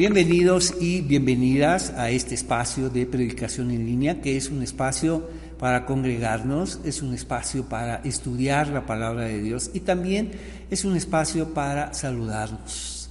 Bienvenidos y bienvenidas a este espacio de predicación en línea, que es un espacio para congregarnos, es un espacio para estudiar la palabra de Dios y también es un espacio para saludarnos.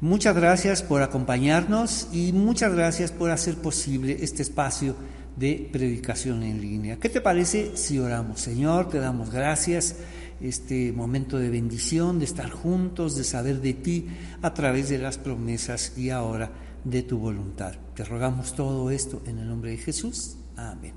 Muchas gracias por acompañarnos y muchas gracias por hacer posible este espacio de predicación en línea. ¿Qué te parece si oramos? Señor, te damos gracias este momento de bendición, de estar juntos, de saber de ti a través de las promesas y ahora de tu voluntad. Te rogamos todo esto en el nombre de Jesús. Amén.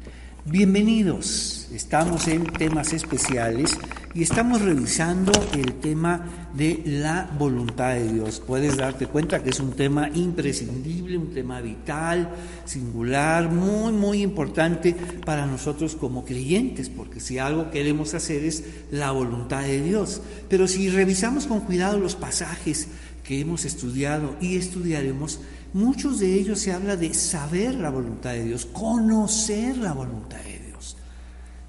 Bienvenidos, estamos en temas especiales y estamos revisando el tema de la voluntad de Dios. Puedes darte cuenta que es un tema imprescindible, un tema vital, singular, muy, muy importante para nosotros como creyentes, porque si algo queremos hacer es la voluntad de Dios. Pero si revisamos con cuidado los pasajes que hemos estudiado y estudiaremos, muchos de ellos se habla de saber la voluntad de Dios, conocer la voluntad de Dios.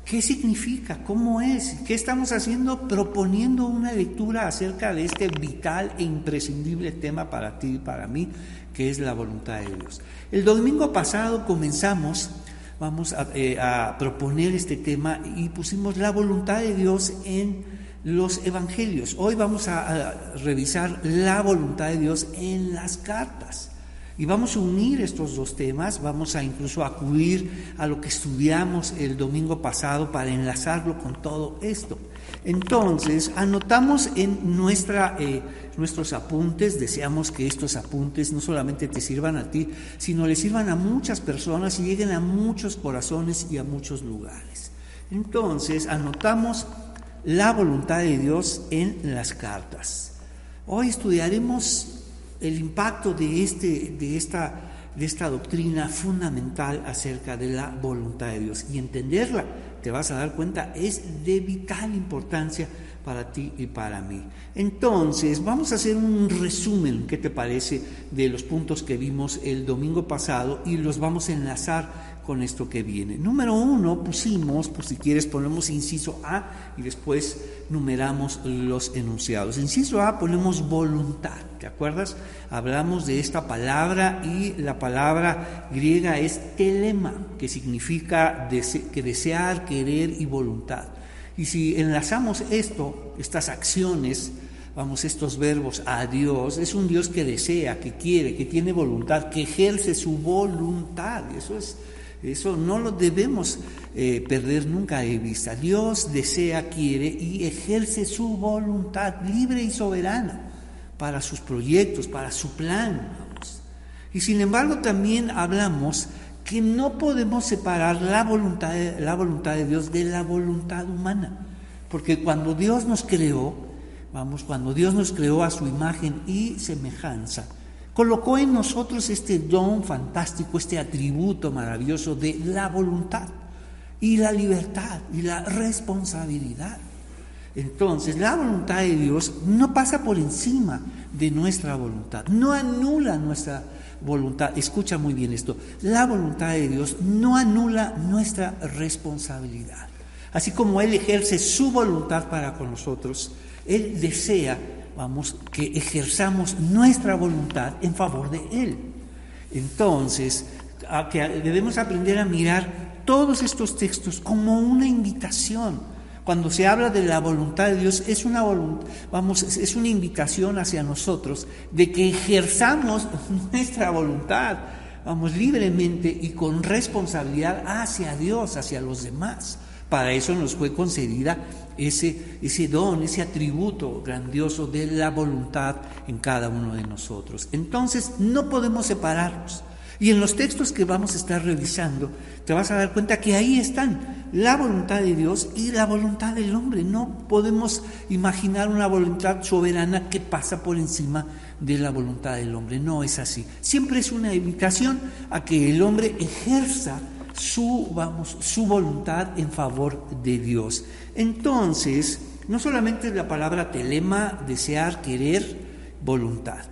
¿Qué significa? ¿Cómo es? ¿Qué estamos haciendo? Proponiendo una lectura acerca de este vital e imprescindible tema para ti y para mí, que es la voluntad de Dios. El domingo pasado comenzamos, vamos a, eh, proponer este tema y pusimos la voluntad de Dios en los evangelios. Hoy vamos a, revisar la voluntad de Dios en las cartas. Y vamos a unir estos dos temas, vamos a incluso acudir a lo que estudiamos el domingo pasado para enlazarlo con todo esto. Entonces, anotamos en nuestra, eh, nuestros apuntes, deseamos que estos apuntes no solamente te sirvan a ti, sino le sirvan a muchas personas y lleguen a muchos corazones y a muchos lugares. Entonces, anotamos la voluntad de Dios en las cartas. Hoy estudiaremos el impacto de, este, de, esta, de esta doctrina fundamental acerca de la voluntad de Dios y entenderla, te vas a dar cuenta, es de vital importancia para ti y para mí. Entonces, vamos a hacer un resumen, ¿qué te parece?, de los puntos que vimos el domingo pasado y los vamos a enlazar con esto que viene. Número uno, pusimos, por si quieres, ponemos inciso A y después numeramos los enunciados. Inciso A ponemos voluntad, ¿te acuerdas? Hablamos de esta palabra y la palabra griega es telema, que significa que desear, querer y voluntad. Y si enlazamos esto, estas acciones, vamos, estos verbos a Dios, es un Dios que desea, que quiere, que tiene voluntad, que ejerce su voluntad. Eso es eso no lo debemos eh, perder nunca de vista. Dios desea, quiere y ejerce su voluntad libre y soberana para sus proyectos, para su plan. Y sin embargo también hablamos que no podemos separar la voluntad, la voluntad de Dios de la voluntad humana. Porque cuando Dios nos creó, vamos, cuando Dios nos creó a su imagen y semejanza, colocó en nosotros este don fantástico, este atributo maravilloso de la voluntad y la libertad y la responsabilidad. Entonces, la voluntad de Dios no pasa por encima de nuestra voluntad, no anula nuestra voluntad. Escucha muy bien esto, la voluntad de Dios no anula nuestra responsabilidad. Así como Él ejerce su voluntad para con nosotros, Él desea vamos, que ejerzamos nuestra voluntad en favor de Él. Entonces, que debemos aprender a mirar todos estos textos como una invitación. Cuando se habla de la voluntad de Dios, es una, vamos, es una invitación hacia nosotros de que ejerzamos nuestra voluntad, vamos, libremente y con responsabilidad hacia Dios, hacia los demás. Para eso nos fue concedida ese, ese don, ese atributo grandioso de la voluntad en cada uno de nosotros. Entonces no podemos separarnos. Y en los textos que vamos a estar revisando, te vas a dar cuenta que ahí están la voluntad de Dios y la voluntad del hombre. No podemos imaginar una voluntad soberana que pasa por encima de la voluntad del hombre. No es así. Siempre es una invitación a que el hombre ejerza su, vamos, su voluntad en favor de Dios. Entonces, no solamente la palabra telema, desear, querer, voluntad.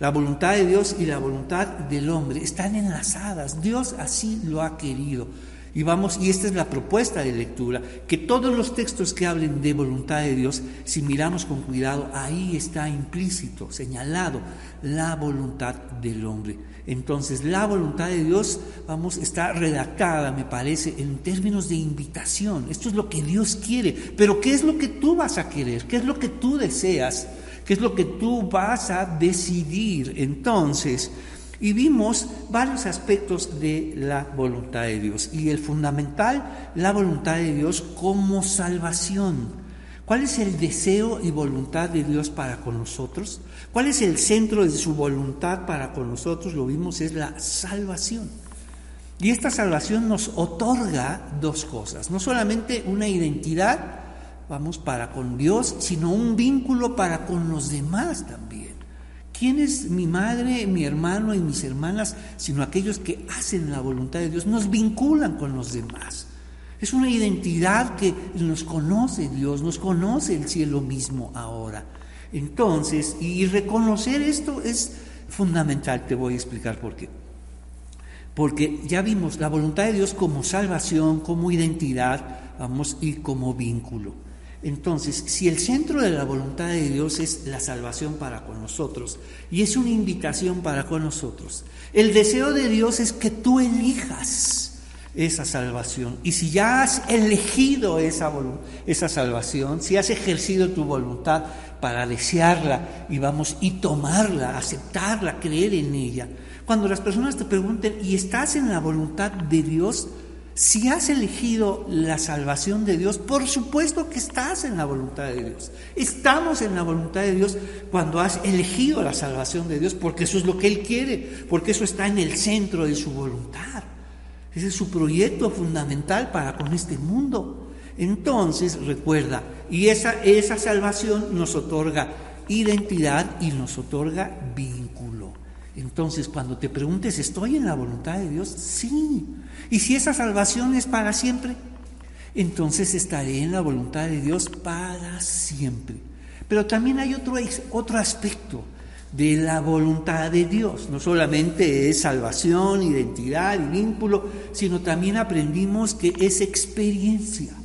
La voluntad de Dios y la voluntad del hombre están enlazadas. Dios así lo ha querido. Y vamos, y esta es la propuesta de lectura, que todos los textos que hablen de voluntad de Dios, si miramos con cuidado, ahí está implícito, señalado, la voluntad del hombre. Entonces, la voluntad de Dios, vamos, está redactada, me parece, en términos de invitación. Esto es lo que Dios quiere. Pero ¿qué es lo que tú vas a querer? ¿Qué es lo que tú deseas? ¿Qué es lo que tú vas a decidir? Entonces, y vimos varios aspectos de la voluntad de Dios. Y el fundamental, la voluntad de Dios como salvación. ¿Cuál es el deseo y voluntad de Dios para con nosotros? ¿Cuál es el centro de su voluntad para con nosotros? Lo vimos, es la salvación. Y esta salvación nos otorga dos cosas, no solamente una identidad, vamos, para con Dios, sino un vínculo para con los demás también. ¿Quién es mi madre, mi hermano y mis hermanas, sino aquellos que hacen la voluntad de Dios? Nos vinculan con los demás. Es una identidad que nos conoce Dios, nos conoce el cielo mismo ahora. Entonces, y reconocer esto es fundamental, te voy a explicar por qué. Porque ya vimos la voluntad de Dios como salvación, como identidad, vamos, y como vínculo. Entonces, si el centro de la voluntad de Dios es la salvación para con nosotros y es una invitación para con nosotros, el deseo de Dios es que tú elijas esa salvación. Y si ya has elegido esa, esa salvación, si has ejercido tu voluntad para desearla y vamos y tomarla, aceptarla, creer en ella, cuando las personas te pregunten, ¿y estás en la voluntad de Dios? Si has elegido la salvación de Dios, por supuesto que estás en la voluntad de Dios. Estamos en la voluntad de Dios cuando has elegido la salvación de Dios, porque eso es lo que Él quiere, porque eso está en el centro de su voluntad. Ese es su proyecto fundamental para con este mundo. Entonces, recuerda, y esa, esa salvación nos otorga identidad y nos otorga vínculo. Entonces, cuando te preguntes, ¿estoy en la voluntad de Dios? Sí. Y si esa salvación es para siempre, entonces estaré en la voluntad de Dios para siempre. Pero también hay otro, otro aspecto de la voluntad de Dios. No solamente es salvación, identidad y vínculo, sino también aprendimos que es experiencia.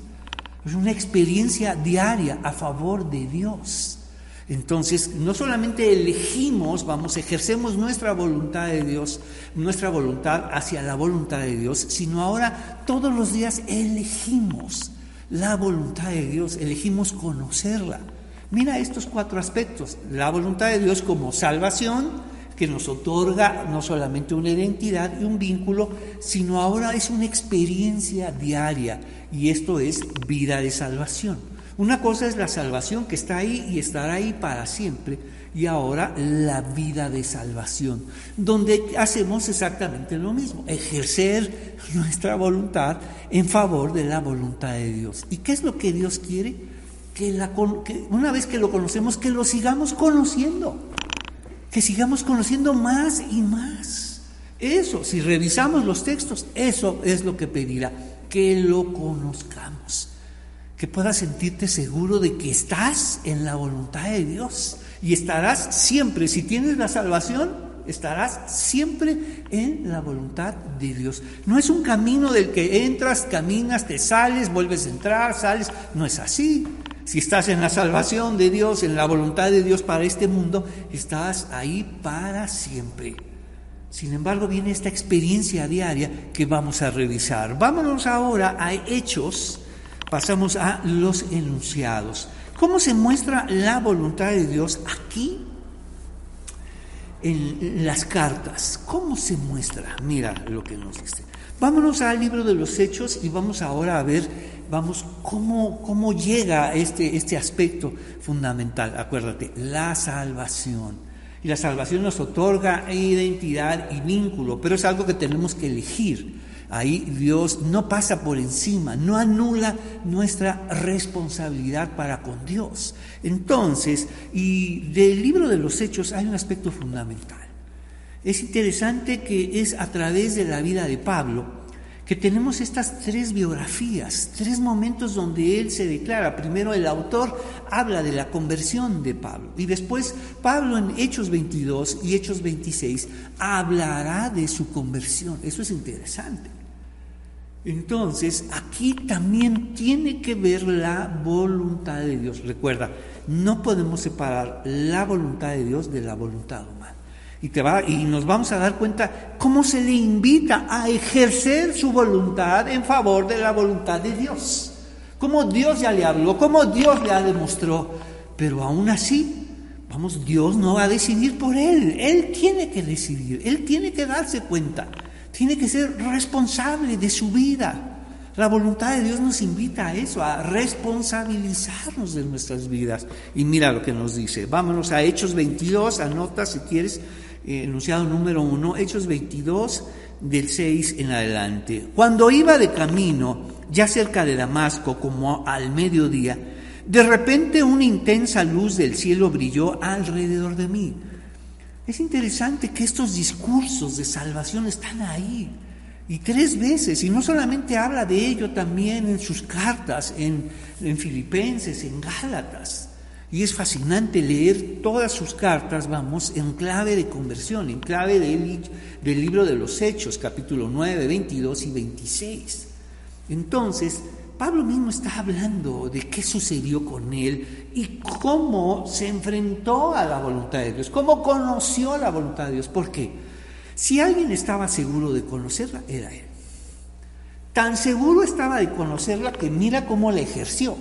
Es una experiencia diaria a favor de Dios. Entonces, no solamente elegimos, vamos, ejercemos nuestra voluntad de Dios, nuestra voluntad hacia la voluntad de Dios, sino ahora todos los días elegimos la voluntad de Dios, elegimos conocerla. Mira estos cuatro aspectos, la voluntad de Dios como salvación, que nos otorga no solamente una identidad y un vínculo, sino ahora es una experiencia diaria, y esto es vida de salvación. Una cosa es la salvación que está ahí y estará ahí para siempre. Y ahora la vida de salvación, donde hacemos exactamente lo mismo, ejercer nuestra voluntad en favor de la voluntad de Dios. ¿Y qué es lo que Dios quiere? Que, la, que una vez que lo conocemos, que lo sigamos conociendo, que sigamos conociendo más y más. Eso, si revisamos los textos, eso es lo que pedirá, que lo conozcamos que puedas sentirte seguro de que estás en la voluntad de Dios y estarás siempre, si tienes la salvación, estarás siempre en la voluntad de Dios. No es un camino del que entras, caminas, te sales, vuelves a entrar, sales, no es así. Si estás en la salvación de Dios, en la voluntad de Dios para este mundo, estás ahí para siempre. Sin embargo, viene esta experiencia diaria que vamos a revisar. Vámonos ahora a Hechos pasamos a los enunciados. ¿Cómo se muestra la voluntad de Dios aquí en las cartas? ¿Cómo se muestra? Mira lo que nos dice. Vámonos al libro de los Hechos y vamos ahora a ver, vamos, cómo, cómo llega este, este aspecto fundamental. Acuérdate, la salvación. Y la salvación nos otorga identidad y vínculo, pero es algo que tenemos que elegir. Ahí Dios no pasa por encima, no anula nuestra responsabilidad para con Dios. Entonces, y del libro de los Hechos hay un aspecto fundamental. Es interesante que es a través de la vida de Pablo que tenemos estas tres biografías, tres momentos donde él se declara. Primero el autor habla de la conversión de Pablo y después Pablo en Hechos 22 y Hechos 26 hablará de su conversión. Eso es interesante. Entonces, aquí también tiene que ver la voluntad de Dios. Recuerda, no podemos separar la voluntad de Dios de la voluntad humana. Y, te va, y nos vamos a dar cuenta cómo se le invita a ejercer su voluntad en favor de la voluntad de Dios. Cómo Dios ya le habló, cómo Dios le ha demostrado. Pero aún así, vamos, Dios no va a decidir por él. Él tiene que decidir, él tiene que darse cuenta tiene que ser responsable de su vida. La voluntad de Dios nos invita a eso, a responsabilizarnos de nuestras vidas. Y mira lo que nos dice. Vámonos a Hechos 22, anota si quieres, eh, enunciado número uno, Hechos 22 del 6 en adelante. Cuando iba de camino, ya cerca de Damasco, como al mediodía, de repente una intensa luz del cielo brilló alrededor de mí. Es interesante que estos discursos de salvación están ahí. Y tres veces, y no solamente habla de ello también en sus cartas, en, Filipenses, en Gálatas. Y es fascinante leer todas sus cartas, vamos, en clave de conversión, en clave del, libro de los Hechos, capítulo 9, 22 y 26. Entonces, Pablo mismo está hablando de qué sucedió con él y cómo se enfrentó a la voluntad de Dios, cómo conoció la voluntad de Dios. ¿Por qué? Si alguien estaba seguro de conocerla, era él. Tan seguro estaba de conocerla que mira cómo la ejerció,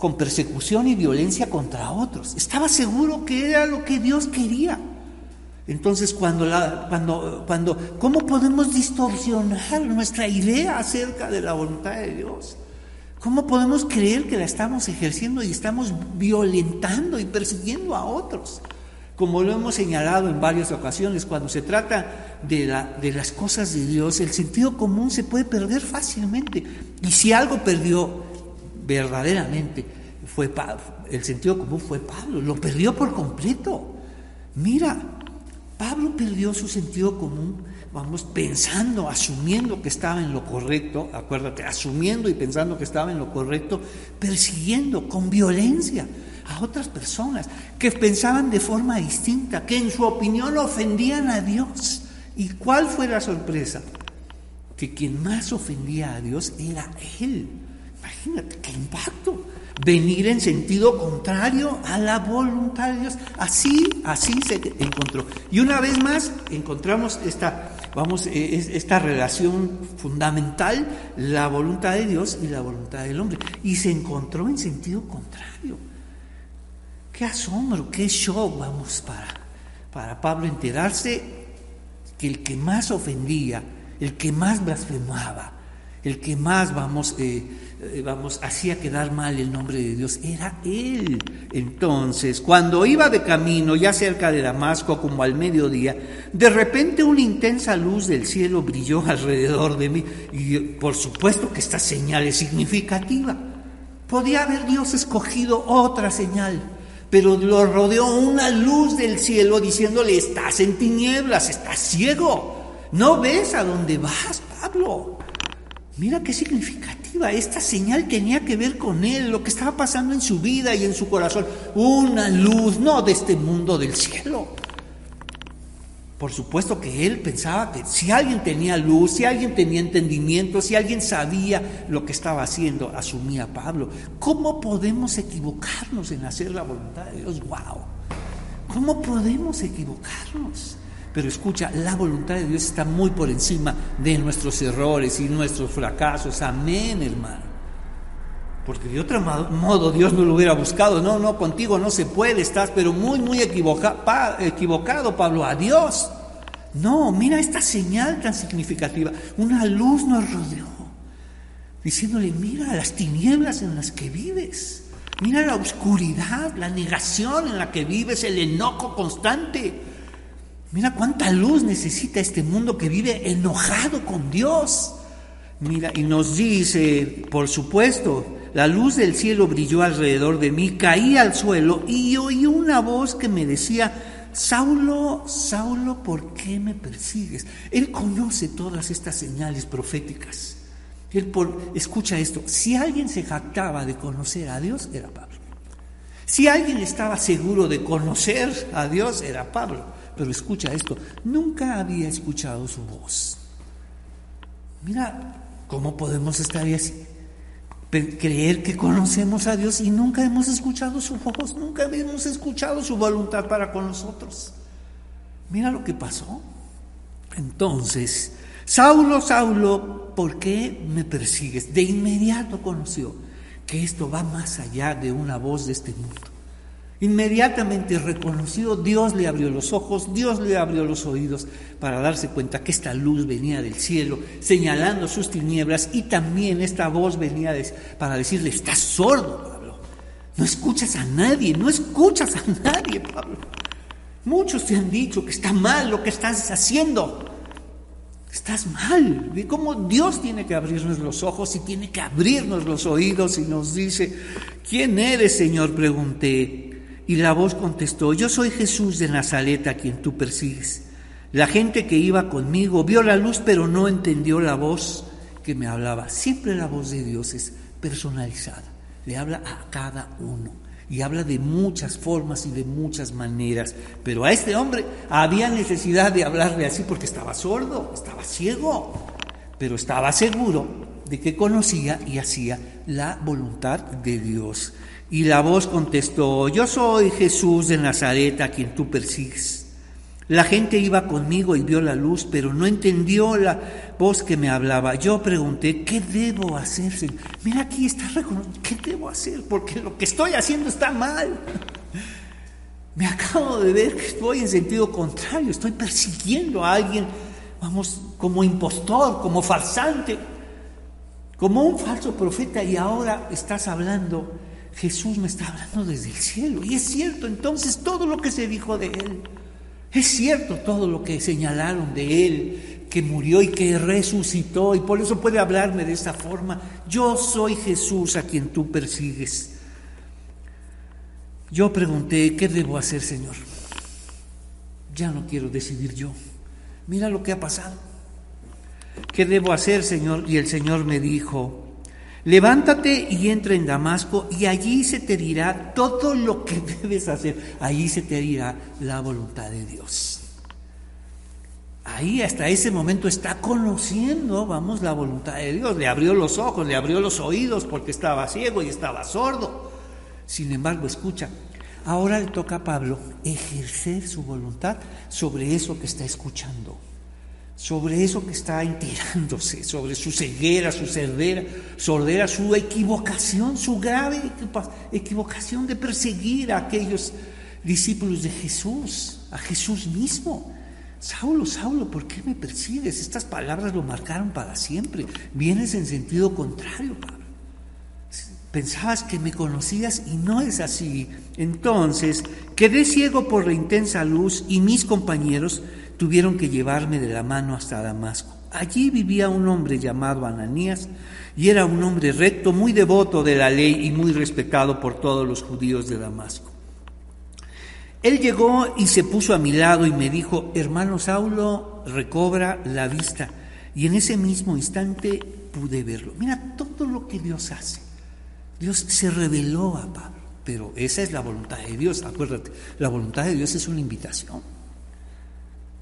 con persecución y violencia contra otros. Estaba seguro que era lo que Dios quería. Entonces, cuando, la, cuando, cuando, ¿cómo podemos distorsionar nuestra idea acerca de la voluntad de Dios? ¿Cómo podemos creer que la estamos ejerciendo y estamos violentando y persiguiendo a otros? Como lo hemos señalado en varias ocasiones, cuando se trata de, la, de las cosas de Dios, el sentido común se puede perder fácilmente. Y si algo perdió verdaderamente, fue el sentido común fue Pablo, lo perdió por completo. Mira, Pablo perdió su sentido común, vamos, pensando, asumiendo que estaba en lo correcto, acuérdate, asumiendo y pensando que estaba en lo correcto, persiguiendo con violencia a otras personas que pensaban de forma distinta, que en su opinión ofendían a Dios. ¿Y cuál fue la sorpresa? Que quien más ofendía a Dios era Él. Imagínate qué impacto venir en sentido contrario a la voluntad de Dios. Así, así se encontró. Y una vez más encontramos esta, vamos, e, esta relación fundamental, la voluntad de Dios y la voluntad del hombre. Y se encontró en sentido contrario. Qué asombro, qué shock, vamos, para, para Pablo enterarse que el que más ofendía, el que más blasfemaba, el que más, vamos, eh, eh, vamos, hacía quedar mal el nombre de Dios, era Él. Entonces, cuando iba de camino, ya cerca de Damasco, como al mediodía, de repente una intensa luz del cielo brilló alrededor de mí. Y por supuesto que esta señal es significativa. Podía haber Dios escogido otra señal, pero lo rodeó una luz del cielo diciéndole, estás en tinieblas, estás ciego, no ves a dónde vas, Pablo. Mira qué Esta señal tenía que ver con él, lo que estaba pasando en su vida y en su corazón. Una luz, no de este mundo del cielo. Por supuesto que él pensaba que si alguien tenía luz, si alguien tenía entendimiento, si alguien sabía lo que estaba haciendo, asumía Pablo. ¿Cómo podemos equivocarnos en hacer la voluntad de Dios? ¡Wow! ¿Cómo podemos equivocarnos? Pero escucha, la voluntad de Dios está muy por encima de nuestros errores y nuestros fracasos. Amén, hermano. Porque de otro modo Dios no lo hubiera buscado. No, no, contigo no se puede, estás pero muy, muy equivocado, Pablo. Adiós. No, mira esta señal tan significativa. Una luz nos rodeó, diciéndole, mira las tinieblas en las que vives. Mira la oscuridad, la negación en la que vives, el enojo constante. Mira cuánta luz necesita este mundo que vive enojado con Dios. Mira, y nos dice, por supuesto, la luz del cielo brilló alrededor de mí, caí al suelo y oí una voz que me decía, Saulo, Saulo, ¿por qué me persigues? Él conoce todas estas señales proféticas. Él escucha esto, si alguien se jactaba de conocer a Dios, era Pablo. Si alguien estaba seguro de conocer a Dios, era Pablo. Pero escucha esto, nunca había escuchado su voz. Mira, ¿Cómo podemos estar así? Creer que conocemos a Dios y nunca hemos escuchado su voz, nunca hemos escuchado su voluntad para con nosotros. Mira lo que pasó. Entonces, Saulo, Saulo, ¿por qué me persigues? De inmediato conoció que esto va más allá de una voz de este mundo. Inmediatamente reconoció, Dios le abrió los ojos, Dios le abrió los oídos para darse cuenta que esta luz venía del cielo, señalando sus tinieblas, y también esta voz venía para decirle, estás sordo, Pablo, no escuchas a nadie, no escuchas a nadie, Pablo. Muchos te han dicho que está mal lo que estás haciendo. Estás mal. ¿Y cómo Dios tiene que abrirnos los ojos y tiene que abrirnos los oídos y nos dice, ¿quién eres, Señor? Pregunté. Y la voz contestó, yo soy Jesús de Nazaret a quien tú persigues. La gente que iba conmigo vio la luz pero no entendió la voz que me hablaba. Siempre la voz de Dios es personalizada, le habla a cada uno y habla de muchas formas y de muchas maneras. Pero a este hombre había necesidad de hablarle así porque estaba sordo, estaba ciego, pero estaba seguro de que conocía y hacía la voluntad de Dios. Y la voz contestó, yo soy Jesús de Nazaret a quien tú persigues. La gente iba conmigo y vio la luz, pero no entendió la voz que me hablaba. Yo pregunté, ¿qué debo hacer? Mira, aquí está reconociendo, ¿qué debo hacer? Porque lo que estoy haciendo está mal. Me acabo de ver que estoy en sentido contrario, estoy persiguiendo a alguien, vamos, como impostor, como farsante, como un falso profeta y ahora estás hablando Jesús me está hablando desde el cielo. Y es cierto entonces todo lo que se dijo de Él. Es cierto todo lo que señalaron de Él, que murió y que resucitó. Y por eso puede hablarme de esta forma. Yo soy Jesús a quien tú persigues. Yo pregunté, ¿qué debo hacer, Señor? Ya no quiero decidir yo. Mira lo que ha pasado. ¿Qué debo hacer, Señor? Y el Señor me dijo, Levántate y entra en Damasco y allí se te dirá todo lo que debes hacer. Allí se te dirá la voluntad de Dios. Ahí hasta ese momento está conociendo, vamos, la voluntad de Dios. Le abrió los ojos, le abrió los oídos porque estaba ciego y estaba sordo. Sin embargo, escucha, ahora le toca a Pablo ejercer su voluntad sobre eso que está escuchando sobre eso que está enterándose, sobre su ceguera, su cerdera, sordera, su equivocación, su grave equivocación de perseguir a aquellos discípulos de Jesús, a Jesús mismo. Saulo, Saulo, ¿por qué me persigues? Estas palabras lo marcaron para siempre. Vienes en sentido contrario, Pablo. Pensabas que me conocías y no es así. Entonces, quedé ciego por la intensa luz y mis compañeros tuvieron que llevarme de la mano hasta Damasco. Allí vivía un hombre llamado Ananías y era un hombre recto, muy devoto de la ley y muy respetado por todos los judíos de Damasco. Él llegó y se puso a mi lado y me dijo, hermano Saulo, recobra la vista. Y en ese mismo instante pude verlo. Mira todo lo que Dios hace. Dios se reveló a Pablo, pero esa es la voluntad de Dios. Acuérdate, la voluntad de Dios es una invitación.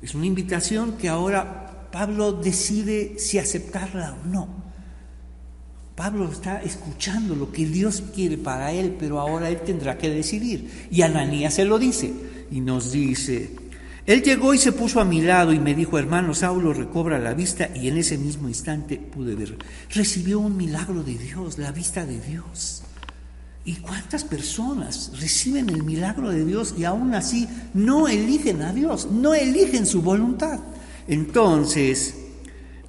Es una invitación que ahora Pablo decide si aceptarla o no. Pablo está escuchando lo que Dios quiere para él, pero ahora él tendrá que decidir. Y Ananías se lo dice y nos dice, él llegó y se puso a mi lado y me dijo, hermano Saulo, recobra la vista y en ese mismo instante pude ver. Recibió un milagro de Dios, la vista de Dios. ¿Y cuántas personas reciben el milagro de Dios y aún así no eligen a Dios, no eligen su voluntad? Entonces,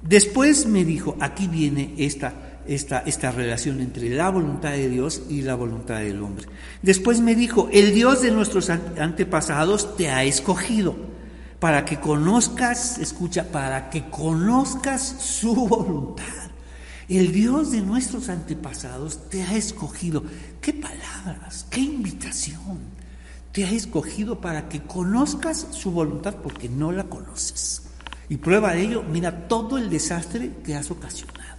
después me dijo, aquí viene esta, esta, esta relación entre la voluntad de Dios y la voluntad del hombre. Después me dijo, el Dios de nuestros antepasados te ha escogido para que conozcas, escucha, para que conozcas su voluntad. El Dios de nuestros antepasados te ha escogido. ¿Qué palabras? ¿Qué invitación? Te ha escogido para que conozcas su voluntad porque no la conoces. Y prueba de ello, mira todo el desastre que has ocasionado.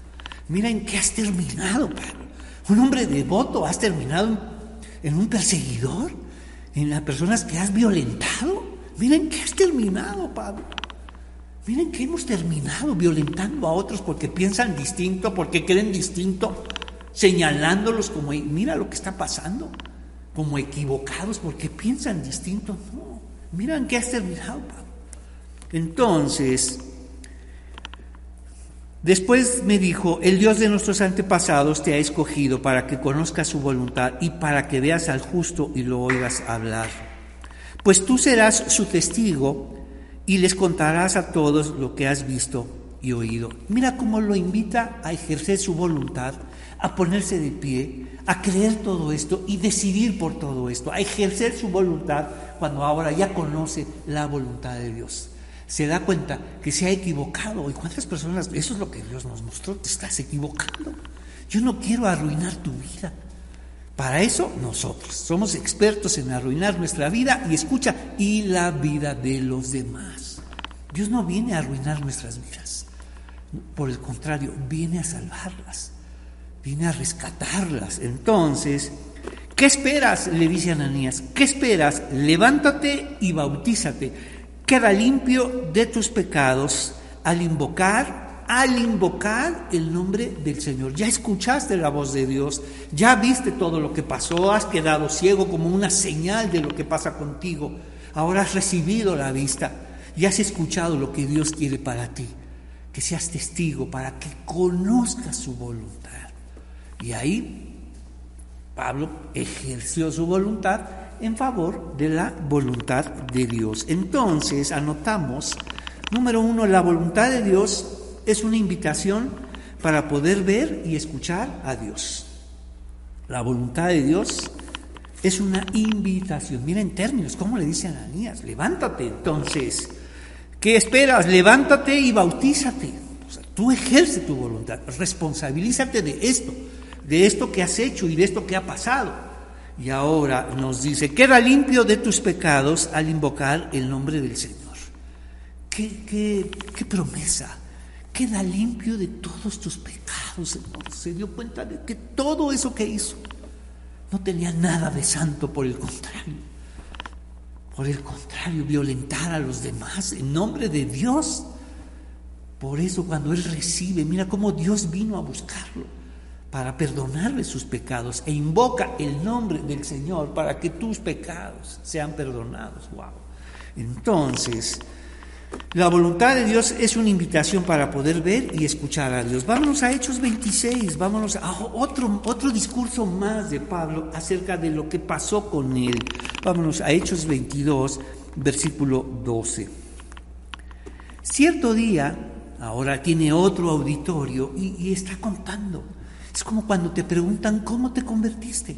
Mira en qué has terminado, Pablo. Un hombre devoto, has terminado en un perseguidor, en las personas que has violentado. Mira en qué has terminado, Pablo. Miren que hemos terminado violentando a otros porque piensan distinto, porque creen distinto, señalándolos como, mira lo que está pasando, como equivocados porque piensan distinto. No, miren que has terminado. Entonces, después me dijo, el Dios de nuestros antepasados te ha escogido para que conozcas su voluntad y para que veas al justo y lo oigas hablar. Pues tú serás su testigo y les contarás a todos lo que has visto y oído. Mira cómo lo invita a ejercer su voluntad, a ponerse de pie, a creer todo esto y decidir por todo esto, a ejercer su voluntad cuando ahora ya conoce la voluntad de Dios. Se da cuenta que se ha equivocado. ¿Y cuántas personas? Eso es lo que Dios nos mostró. Te estás equivocando. Yo no quiero arruinar tu vida. Para eso nosotros somos expertos en arruinar nuestra vida y escucha, y la vida de los demás. Dios no viene a arruinar nuestras vidas. Por el contrario, viene a salvarlas. Viene a rescatarlas. Entonces, ¿qué esperas? Le dice Ananías. ¿Qué esperas? Levántate y bautízate. Queda limpio de tus pecados al invocar al invocar el nombre del Señor. Ya escuchaste la voz de Dios, ya viste todo lo que pasó, has quedado ciego como una señal de lo que pasa contigo. Ahora has recibido la vista y has escuchado lo que Dios quiere para ti. Que seas testigo para que conozcas su voluntad. Y ahí Pablo ejerció su voluntad en favor de la voluntad de Dios. Entonces anotamos, número uno, la voluntad de Dios es una invitación para poder ver y escuchar a Dios. La voluntad de Dios es una invitación. Mira en términos, ¿cómo le dice a Ananías? Levántate entonces. ¿Qué esperas? Levántate y bautízate. tú ejerce tu voluntad, responsabilízate de esto, de esto que has hecho y de esto que ha pasado. Y ahora nos dice, queda limpio de tus pecados al invocar el nombre del Señor. ¿Qué, qué, qué promesa? queda limpio de todos tus pecados, Se dio cuenta de que todo eso que hizo no tenía nada de santo, por el contrario. Por el contrario, violentar a los demás en nombre de Dios. Por eso cuando Él recibe, mira cómo Dios vino a buscarlo para perdonarle sus pecados e invoca el nombre del Señor para que tus pecados sean perdonados. Wow. Entonces, la voluntad de Dios es una invitación para poder ver y escuchar a Dios. Vámonos a Hechos 26, vámonos a otro, otro discurso más de Pablo acerca de lo que pasó con él. Vámonos a Hechos 22, versículo 12. Cierto día, ahora tiene otro auditorio y, y está contando. Es como cuando te preguntan cómo te convertiste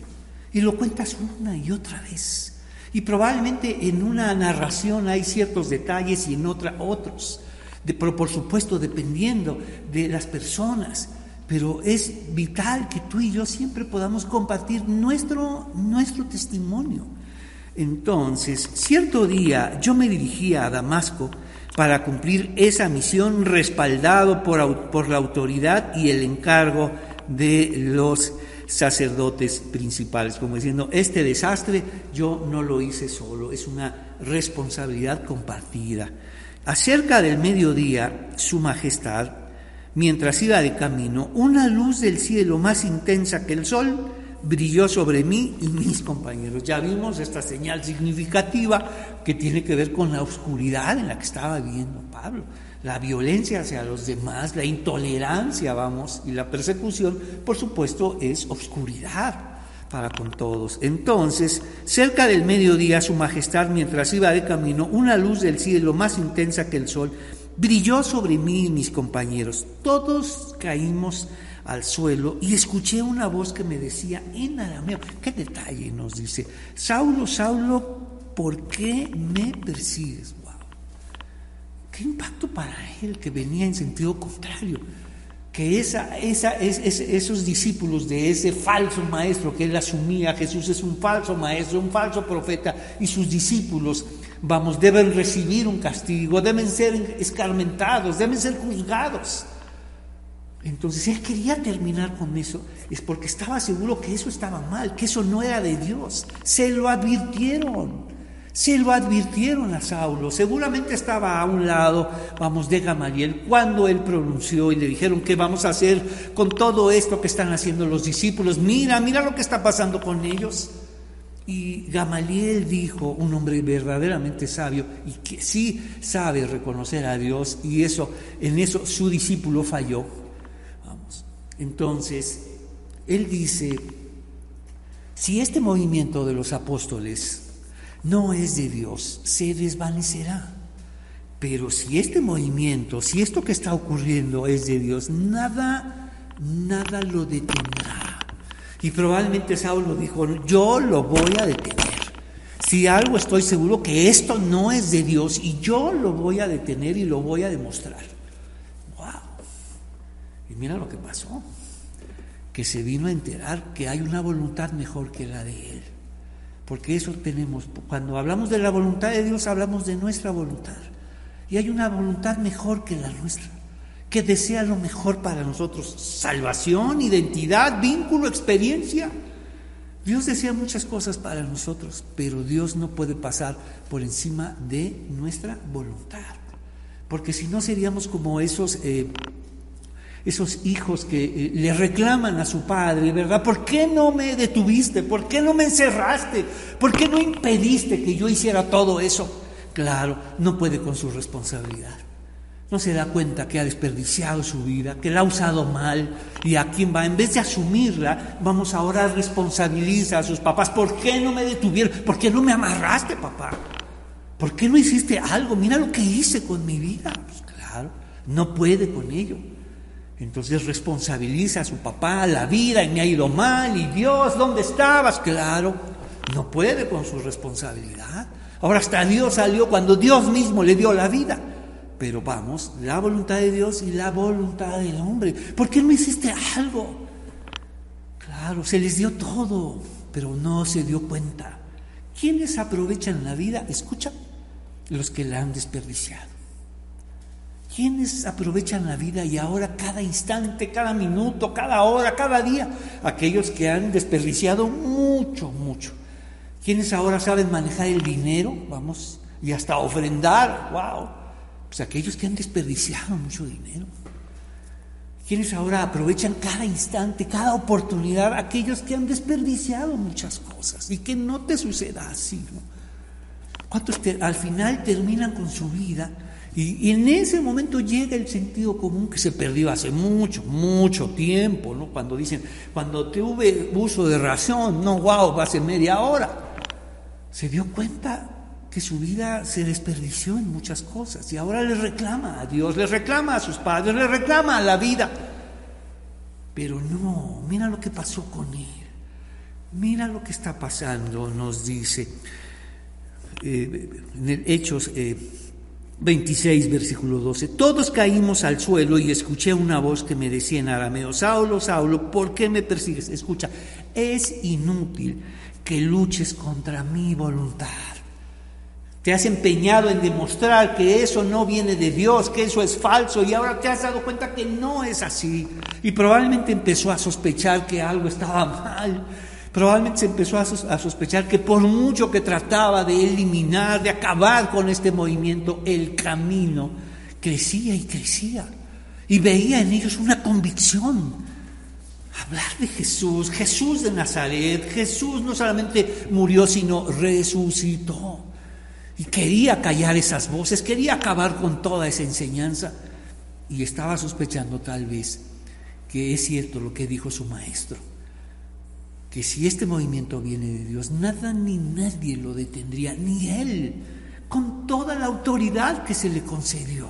y lo cuentas una y otra vez. Y probablemente en una narración hay ciertos detalles y en otra otros, pero por supuesto dependiendo de las personas. Pero es vital que tú y yo siempre podamos compartir nuestro, nuestro testimonio. Entonces, cierto día yo me dirigía a Damasco para cumplir esa misión respaldado por, por la autoridad y el encargo de los sacerdotes principales, como diciendo, este desastre yo no lo hice solo, es una responsabilidad compartida. Acerca del mediodía, Su Majestad, mientras iba de camino, una luz del cielo más intensa que el sol brilló sobre mí y mis compañeros. Ya vimos esta señal significativa que tiene que ver con la oscuridad en la que estaba viviendo Pablo la violencia hacia los demás, la intolerancia, vamos, y la persecución, por supuesto, es oscuridad para con todos. Entonces, cerca del mediodía, Su Majestad, mientras iba de camino, una luz del cielo más intensa que el sol brilló sobre mí y mis compañeros. Todos caímos al suelo y escuché una voz que me decía en arameo, qué detalle nos dice, Saulo, Saulo, ¿por qué me persigues? Qué impacto para él que venía en sentido contrario. Que esos discípulos de ese falso maestro que él asumía, Jesús es un falso maestro, un falso profeta, y sus discípulos, vamos, deben recibir un castigo, deben ser escarmentados, deben ser juzgados. Entonces él quería terminar con eso, es porque estaba seguro que eso estaba mal, que eso no era de Dios. Se lo advirtieron. Se lo advirtieron a Saulo, seguramente estaba a un lado, vamos, de Gamaliel, cuando él pronunció y le dijeron, ¿qué vamos a hacer con todo esto que están haciendo los discípulos? Mira, mira lo que está pasando con ellos. Y Gamaliel dijo, un hombre verdaderamente sabio y que sí sabe reconocer a Dios, y eso, en eso su discípulo falló. Vamos. Entonces, él dice, si este movimiento de los apóstoles no es de Dios, se desvanecerá. Pero si este movimiento, si esto que está ocurriendo es de Dios, nada, nada lo detendrá. Y probablemente Saulo dijo, yo lo voy a detener. Si algo estoy seguro que esto no es de Dios y yo lo voy a detener y lo voy a demostrar. ¡Wow! Y mira lo que pasó. Que se vino a enterar que hay una voluntad mejor que la de Él porque eso tenemos. Cuando hablamos de la voluntad de Dios, hablamos de nuestra voluntad. Y hay una voluntad mejor que la nuestra, que desea lo mejor para nosotros. Salvación, identidad, vínculo, experiencia. Dios desea muchas cosas para nosotros, pero Dios no puede pasar por encima de nuestra voluntad. Porque si no seríamos como esos... Eh, esos hijos que eh, le reclaman a su padre, ¿verdad? ¿Por qué no me detuviste? ¿Por qué no me encerraste? ¿Por qué no impediste que yo hiciera todo eso? Claro, no puede con su responsabilidad. No se da cuenta que ha desperdiciado su vida, que la ha usado mal y a quién va. En vez de asumirla, vamos ahora a responsabilizar a sus papás. ¿Por qué no me detuvieron? ¿Por qué no me amarraste, papá? ¿Por qué no hiciste algo? Mira lo que hice con mi vida. Pues claro, no puede con ello. Entonces responsabiliza a su papá, la vida, y me ha ido mal, y Dios, ¿dónde estabas? Claro, no puede con su responsabilidad. Ahora hasta Dios salió cuando Dios mismo le dio la vida. Pero vamos, la voluntad de Dios y la voluntad del hombre. ¿Por qué no hiciste algo? Claro, se les dio todo, pero no se dio cuenta. ¿Quiénes aprovechan la vida? Escucha, los que la han desperdiciado. ¿Quiénes aprovechan la vida y ahora cada instante, cada minuto, cada hora, cada día? Aquellos que han desperdiciado mucho, mucho. ¿Quiénes ahora saben manejar el dinero? Vamos, y hasta ofrendar, wow. Pues aquellos que han desperdiciado mucho dinero. ¿Quiénes ahora aprovechan cada instante, cada oportunidad? Aquellos que han desperdiciado muchas cosas y que no te suceda así. ¿no? ¿Cuántos al final terminan con su vida? Y, en ese momento llega el sentido común que se perdió hace mucho, mucho tiempo, ¿no? Cuando dicen, cuando tuve uso de razón, no, wow, hace media hora. Se dio cuenta que su vida se desperdició en muchas cosas y ahora le reclama a Dios, le reclama a sus padres, le reclama a la vida. Pero no, mira lo que pasó con él. Mira lo que está pasando, nos dice eh, en Hechos eh, 26, versículo 12. Todos caímos al suelo y escuché una voz que me decía en arameo, Saulo, Saulo, ¿por qué me persigues? Escucha, es inútil que luches contra mi voluntad. Te has empeñado en demostrar que eso no viene de Dios, que eso es falso y ahora te has dado cuenta que no es así. Y probablemente empezó a sospechar que algo estaba mal Probablemente se empezó a, sospechar que por mucho que trataba de eliminar, de acabar con este movimiento, el camino crecía y crecía. Y veía en ellos una convicción. Hablar de Jesús, Jesús de Nazaret, Jesús no solamente murió, sino resucitó. Y quería callar esas voces, quería acabar con toda esa enseñanza. Y estaba sospechando tal vez que es cierto lo que dijo su maestro que si este movimiento viene de Dios, nada ni nadie lo detendría, ni Él, con toda la autoridad que se le concedió.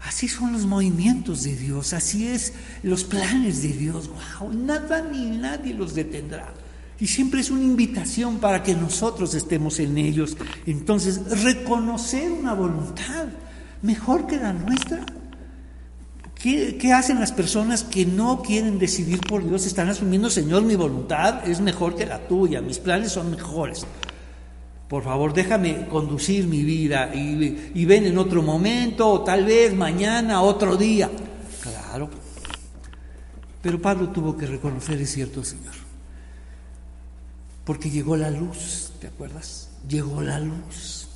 Así son los movimientos de Dios, así es los planes de Dios. Wow, nada ni nadie los detendrá. Y siempre es una invitación para que nosotros estemos en ellos. Entonces, reconocer una voluntad mejor que la nuestra ¿Qué, hacen las personas que no quieren decidir por Dios? Están asumiendo, Señor, mi voluntad es mejor que la tuya, mis planes son mejores. Por favor, déjame conducir mi vida y, y ven en otro momento, o tal vez mañana, otro día. Claro. Pero Pablo tuvo que reconocer, es cierto, Señor. Porque llegó la luz, ¿te acuerdas? llegó la luz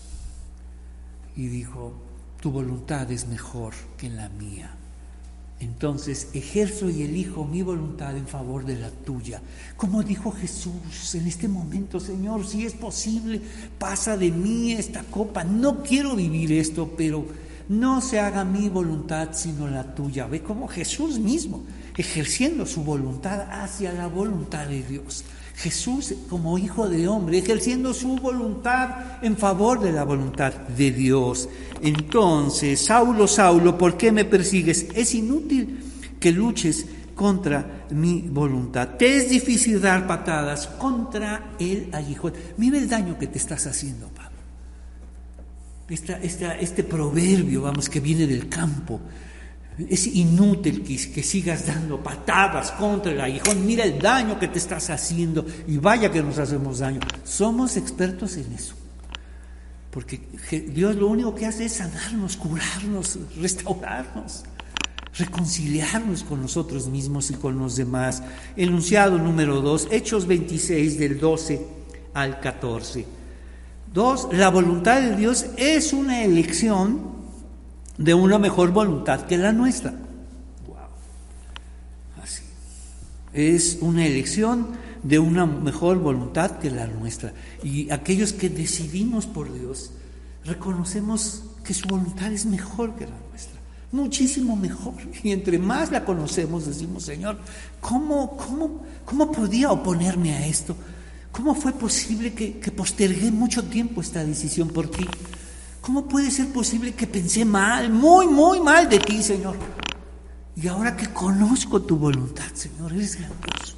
y dijo, tu voluntad es mejor que la mía. Entonces ejerzo y elijo mi voluntad en favor de la tuya. Como dijo Jesús en este momento, Señor, si es posible, pasa de mí esta copa. No quiero vivir esto, pero no se haga mi voluntad sino la tuya. Ve como Jesús mismo, ejerciendo su voluntad hacia la voluntad de Dios. Jesús como hijo de hombre, ejerciendo su voluntad en favor de la voluntad de Dios. Entonces, Saulo, Saulo, ¿por qué me persigues? Es inútil que luches contra mi voluntad. Te es difícil dar patadas contra el aguijón. Mira el daño que te estás haciendo, Pablo. este proverbio, vamos, que viene del campo, es inútil que, sigas dando patadas contra el aguijón. Mira el daño que te estás haciendo y vaya que nos hacemos daño. Somos expertos en eso. Porque Dios lo único que hace es sanarnos, curarnos, restaurarnos, reconciliarnos con nosotros mismos y con los demás. Enunciado número 2, Hechos 26 del 12 al 14. Dos, la voluntad de Dios es una elección de una mejor voluntad que la nuestra. Así. Es una elección de una mejor voluntad que la nuestra. Y aquellos que decidimos por Dios, reconocemos que su voluntad es mejor que la nuestra. Muchísimo mejor. Y entre más la conocemos, decimos, Señor, ¿cómo, cómo, cómo podía oponerme a esto? ¿Cómo fue posible que, que postergué mucho tiempo esta decisión por ti? ¿Cómo puede ser posible que pensé mal, muy, muy mal de ti, Señor? Y ahora que conozco tu voluntad, Señor, eres grandioso,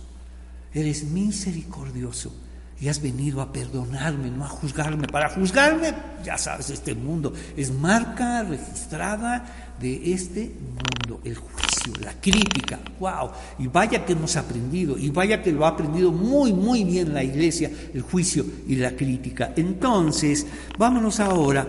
eres misericordioso y has venido a perdonarme, no a juzgarme. Para juzgarme, ya sabes, este mundo es marca registrada de este mundo, el juicio, la crítica. ¡Wow! Y vaya que hemos aprendido, y vaya que lo ha aprendido muy, muy bien la iglesia, el juicio y la crítica. Entonces, vámonos ahora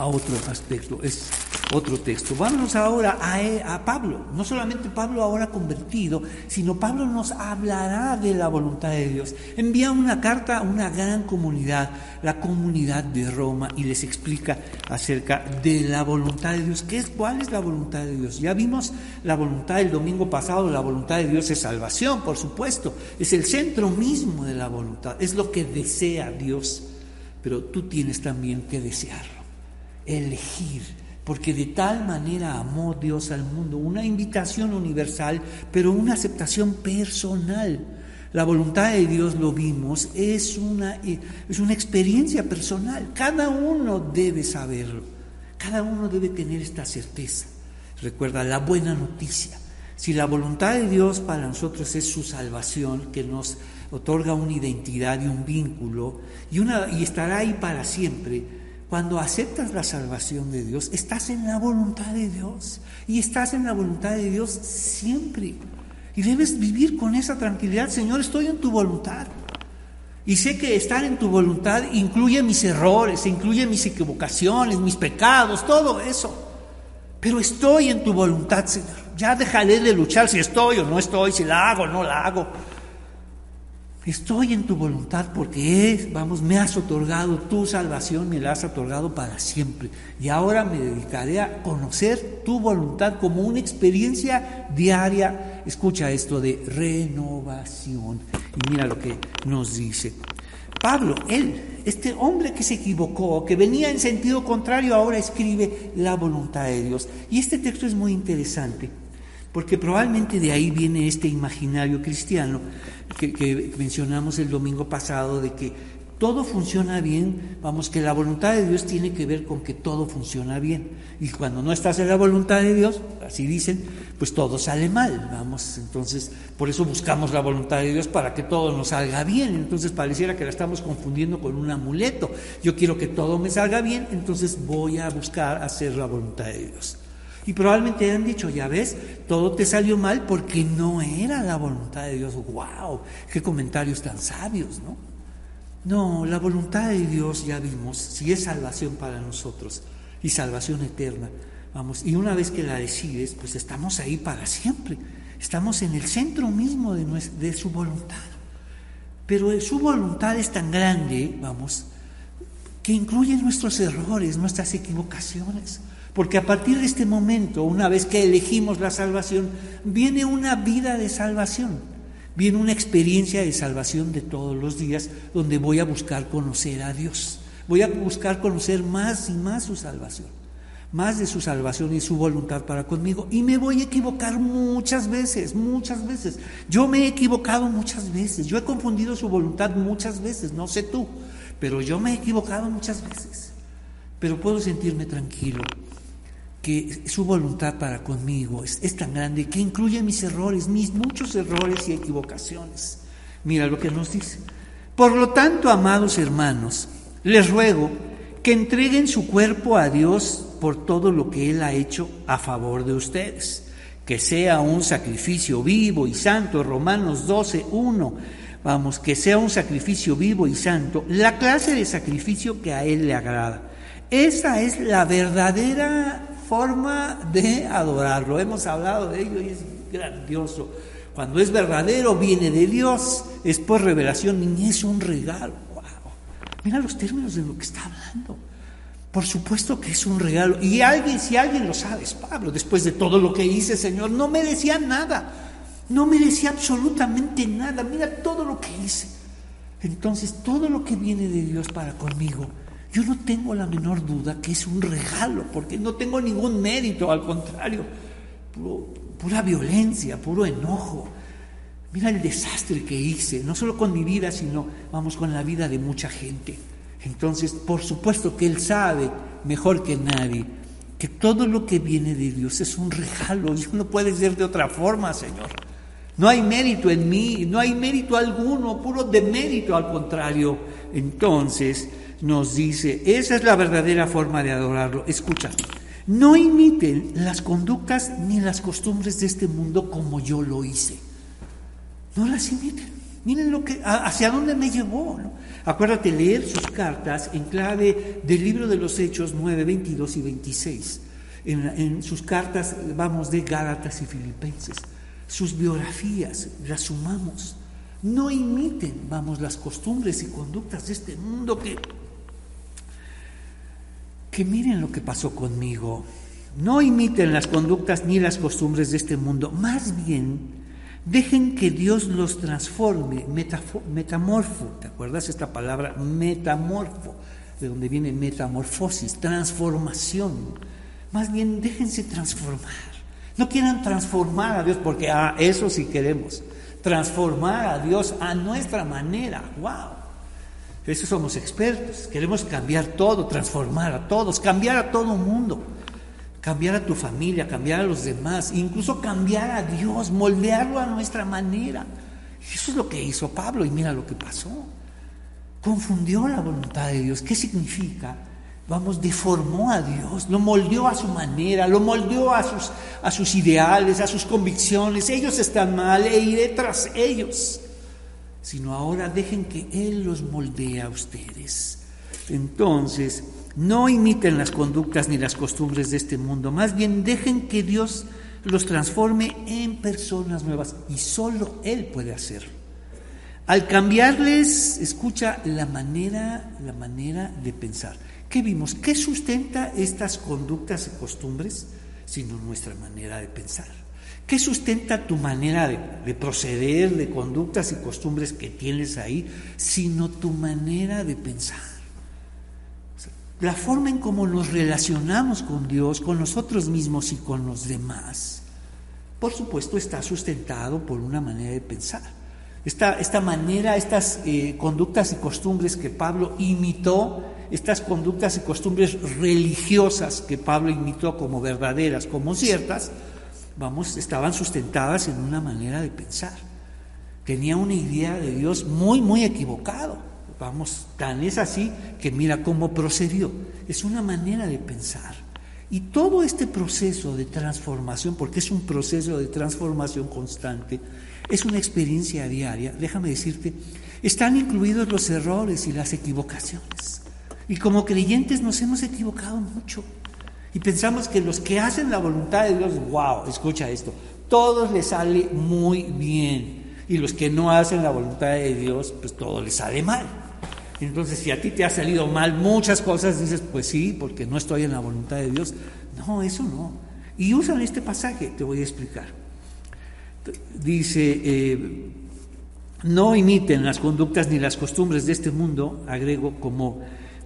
a otro aspecto, es otro texto. Vámonos ahora a, Pablo, no solamente Pablo ahora convertido, sino Pablo nos hablará de la voluntad de Dios. Envía una carta a una gran comunidad, la comunidad de Roma, y les explica acerca de la voluntad de Dios. ¿Qué es, ¿Cuál es la voluntad de Dios? Ya vimos la voluntad el domingo pasado, la voluntad de Dios es salvación, por supuesto, es el centro mismo de la voluntad, es lo que desea Dios, pero tú tienes también que desearlo elegir, porque de tal manera amó Dios al mundo, una invitación universal, pero una aceptación personal. La voluntad de Dios, lo vimos, es una, es una experiencia personal. Cada uno debe saberlo, cada uno debe tener esta certeza. Recuerda la buena noticia. Si la voluntad de Dios para nosotros es su salvación, que nos otorga una identidad y un vínculo, y, una, y estará ahí para siempre, cuando aceptas la salvación de Dios, estás en la voluntad de Dios. Y estás en la voluntad de Dios siempre. Y debes vivir con esa tranquilidad. Señor, estoy en tu voluntad. Y sé que estar en tu voluntad incluye mis errores, incluye mis equivocaciones, mis pecados, todo eso. Pero estoy en tu voluntad, Señor. Ya dejaré de luchar si estoy o no estoy, si la hago o no la hago. Estoy en tu voluntad porque es, vamos, me has otorgado tu salvación, me la has otorgado para siempre. Y ahora me dedicaré a conocer tu voluntad como una experiencia diaria. Escucha esto de renovación. Y mira lo que nos dice. Pablo, él, este hombre que se equivocó, que venía en sentido contrario, ahora escribe la voluntad de Dios. Y este texto es muy interesante porque probablemente de ahí viene este imaginario cristiano que, mencionamos el domingo pasado, de que todo funciona bien, vamos, que la voluntad de Dios tiene que ver con que todo funciona bien. Y cuando no estás en la voluntad de Dios, así dicen, pues todo sale mal, vamos. Entonces, por eso buscamos la voluntad de Dios para que todo nos salga bien. Entonces, pareciera que la estamos confundiendo con un amuleto. Yo quiero que todo me salga bien, entonces voy a buscar hacer la voluntad de Dios. Y probablemente han dicho, ya ves, todo te salió mal porque no era la voluntad de Dios. ¡Wow! ¡Qué comentarios tan sabios, ¿no? No, la voluntad de Dios, ya vimos, si es salvación para nosotros y salvación eterna, vamos, y una vez que la decides, pues estamos ahí para siempre. Estamos en el centro mismo de, de su voluntad. Pero su voluntad es tan grande, vamos, que incluye nuestros errores, nuestras equivocaciones. Porque a partir de este momento, una vez que elegimos la salvación, viene una vida de salvación, viene una experiencia de salvación de todos los días, donde voy a buscar conocer a Dios, voy a buscar conocer más y más su salvación, más de su salvación y su voluntad para conmigo. Y me voy a equivocar muchas veces, muchas veces. Yo me he equivocado muchas veces, yo he confundido su voluntad muchas veces, no sé tú, pero yo me he equivocado muchas veces. Pero puedo sentirme tranquilo que su voluntad para conmigo es, tan grande que incluye mis errores, mis muchos errores y equivocaciones. Mira lo que nos dice. Por lo tanto, amados hermanos, les ruego que entreguen su cuerpo a Dios por todo lo que Él ha hecho a favor de ustedes, que sea un sacrificio vivo y santo, Romanos 12, 1, vamos, que sea un sacrificio vivo y santo, la clase de sacrificio que a Él le agrada. Esa es la verdadera forma de adorarlo. Hemos hablado de ello y es grandioso. Cuando es verdadero, viene de Dios, es por revelación y es un regalo. Wow. Mira los términos de lo que está hablando. Por supuesto que es un regalo. Y alguien, si alguien lo sabe, es Pablo. Después de todo lo que hice, Señor, no merecía nada. No merecía absolutamente nada. Mira todo lo que hice. Entonces, todo lo que viene de Dios para conmigo yo no tengo la menor duda que es un regalo, porque no tengo ningún mérito, al contrario, pura violencia, puro enojo. Mira el desastre que hice, no solo con mi vida, sino, vamos, con la vida de mucha gente. Entonces, por supuesto que Él sabe mejor que nadie que todo lo que viene de Dios es un regalo y no puede ser de otra forma, Señor. No hay mérito en mí, no hay mérito alguno, puro demérito, al contrario. Entonces, nos dice, esa es la verdadera forma de adorarlo. Escucha, no imiten las conductas ni las costumbres de este mundo como yo lo hice. No las imiten. Miren lo que, hacia dónde me llevó. Acuérdate leer sus cartas en clave del libro de los Hechos 9, 22 y 26. En, en sus cartas, vamos, de Gálatas y Filipenses. Sus biografías, las sumamos. No imiten, vamos, las costumbres y conductas de este mundo que que miren lo que pasó conmigo. No imiten las conductas ni las costumbres de este mundo, más bien dejen que Dios los transforme, metamorfo, ¿te acuerdas esta palabra? Metamorfo, de donde viene metamorfosis, transformación. Más bien déjense transformar. No quieran transformar a Dios porque ah, eso sí queremos. Transformar a Dios a nuestra manera. ¡Wow! Eso somos expertos. Queremos cambiar todo, transformar a todos, cambiar a todo mundo. Cambiar a tu familia, cambiar a los demás, incluso cambiar a Dios, moldearlo a nuestra manera. Eso es lo que hizo Pablo y mira lo que pasó. Confundió la voluntad de Dios. ¿Qué significa? Vamos, deformó a Dios, lo moldeó a su manera, lo moldeó a sus, a sus ideales, a sus convicciones. Ellos están mal e iré tras ellos sino ahora dejen que Él los moldee a ustedes. Entonces, no imiten las conductas ni las costumbres de este mundo, más bien dejen que Dios los transforme en personas nuevas y solo Él puede hacerlo. Al cambiarles, escucha la manera, la manera de pensar. ¿Qué vimos? ¿Qué sustenta estas conductas y costumbres? Sino nuestra manera de pensar. ¿Qué sustenta tu manera de, proceder, de conductas y costumbres que tienes ahí, sino tu manera de pensar? la forma en cómo nos relacionamos con Dios, con nosotros mismos y con los demás, por supuesto está sustentado por una manera de pensar. Esta, esta manera, estas eh, conductas y costumbres que Pablo imitó, estas conductas y costumbres religiosas que Pablo imitó como verdaderas, como ciertas, vamos, estaban sustentadas en una manera de pensar. Tenía una idea de Dios muy, muy equivocado. Vamos, tan es así que mira cómo procedió. Es una manera de pensar. Y todo este proceso de transformación, porque es un proceso de transformación constante, es una experiencia diaria, déjame decirte, están incluidos los errores y las equivocaciones. Y como creyentes nos hemos equivocado mucho. Y pensamos que los que hacen la voluntad de Dios, wow, escucha esto, todos les sale muy bien. Y los que no hacen la voluntad de Dios, pues todo les sale mal. Entonces, si a ti te ha salido mal muchas cosas, dices, pues sí, porque no estoy en la voluntad de Dios. No, eso no. Y usan este pasaje, te voy a explicar. Dice, eh, no imiten las conductas ni las costumbres de este mundo, agrego como,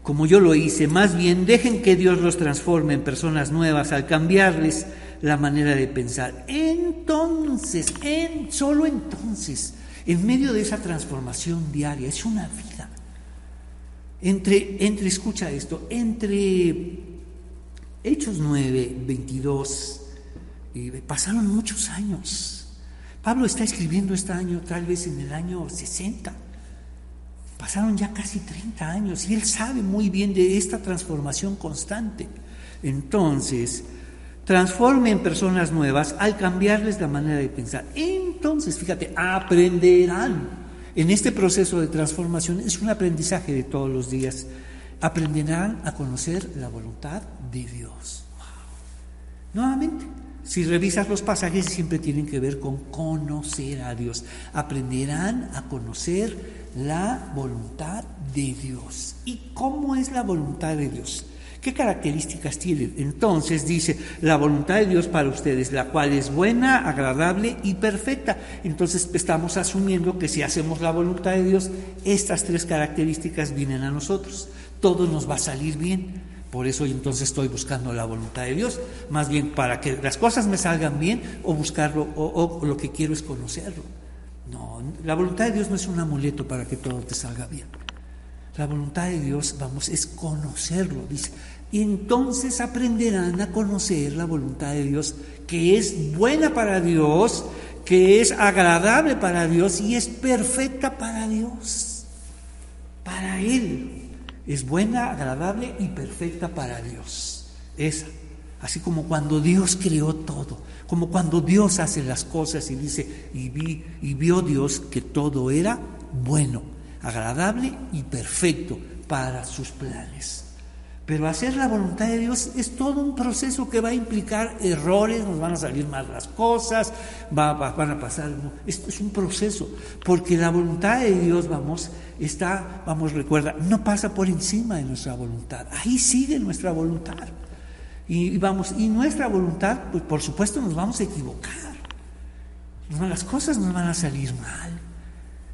como yo lo hice, más bien dejen que Dios los transforme en personas nuevas al cambiarles la manera de pensar. Entonces, en, solo entonces, en medio de esa transformación diaria, es una vida. Entre, entre, escucha esto, entre Hechos 9, 22, pasaron muchos años. Pablo está escribiendo este año, tal vez en el año 60. Pasaron ya casi 30 años y él sabe muy bien de esta transformación constante. Entonces, transformen personas nuevas al cambiarles la manera de pensar. Entonces, fíjate, aprenderán. En este proceso de transformación es un aprendizaje de todos los días. Aprenderán a conocer la voluntad de Dios. Nuevamente, si revisas los pasajes, siempre tienen que ver con conocer a Dios. Aprenderán a conocer la voluntad de Dios. ¿Y cómo es la voluntad de Dios? ¿Qué características tiene? Entonces dice, la voluntad de Dios para ustedes, la cual es buena, agradable y perfecta. Entonces estamos asumiendo que si hacemos la voluntad de Dios, estas tres características vienen a nosotros. Todo nos va a salir bien. Por eso entonces estoy buscando la voluntad de Dios, más bien para que las cosas me salgan bien o buscarlo o, lo que quiero es conocerlo. No, la voluntad de Dios no es un amuleto para que todo te salga bien. La voluntad de Dios, vamos, es conocerlo, dice. Y entonces aprenderán a conocer la voluntad de Dios, que es buena para Dios, que es agradable para Dios y es perfecta para Dios, para Él es buena, agradable y perfecta para Dios. Esa. Así como cuando Dios creó todo, como cuando Dios hace las cosas y dice, y, vi, y vio Dios que todo era bueno, agradable y perfecto para sus planes. Pero hacer la voluntad de Dios es todo un proceso que va a implicar errores, nos van a salir mal las cosas, va, van a pasar. Esto es un proceso, porque la voluntad de Dios, vamos, está, vamos, recuerda, no pasa por encima de nuestra voluntad. Ahí sigue nuestra voluntad. Y, vamos, y nuestra voluntad, pues por supuesto nos vamos a equivocar. Las cosas nos van a salir mal.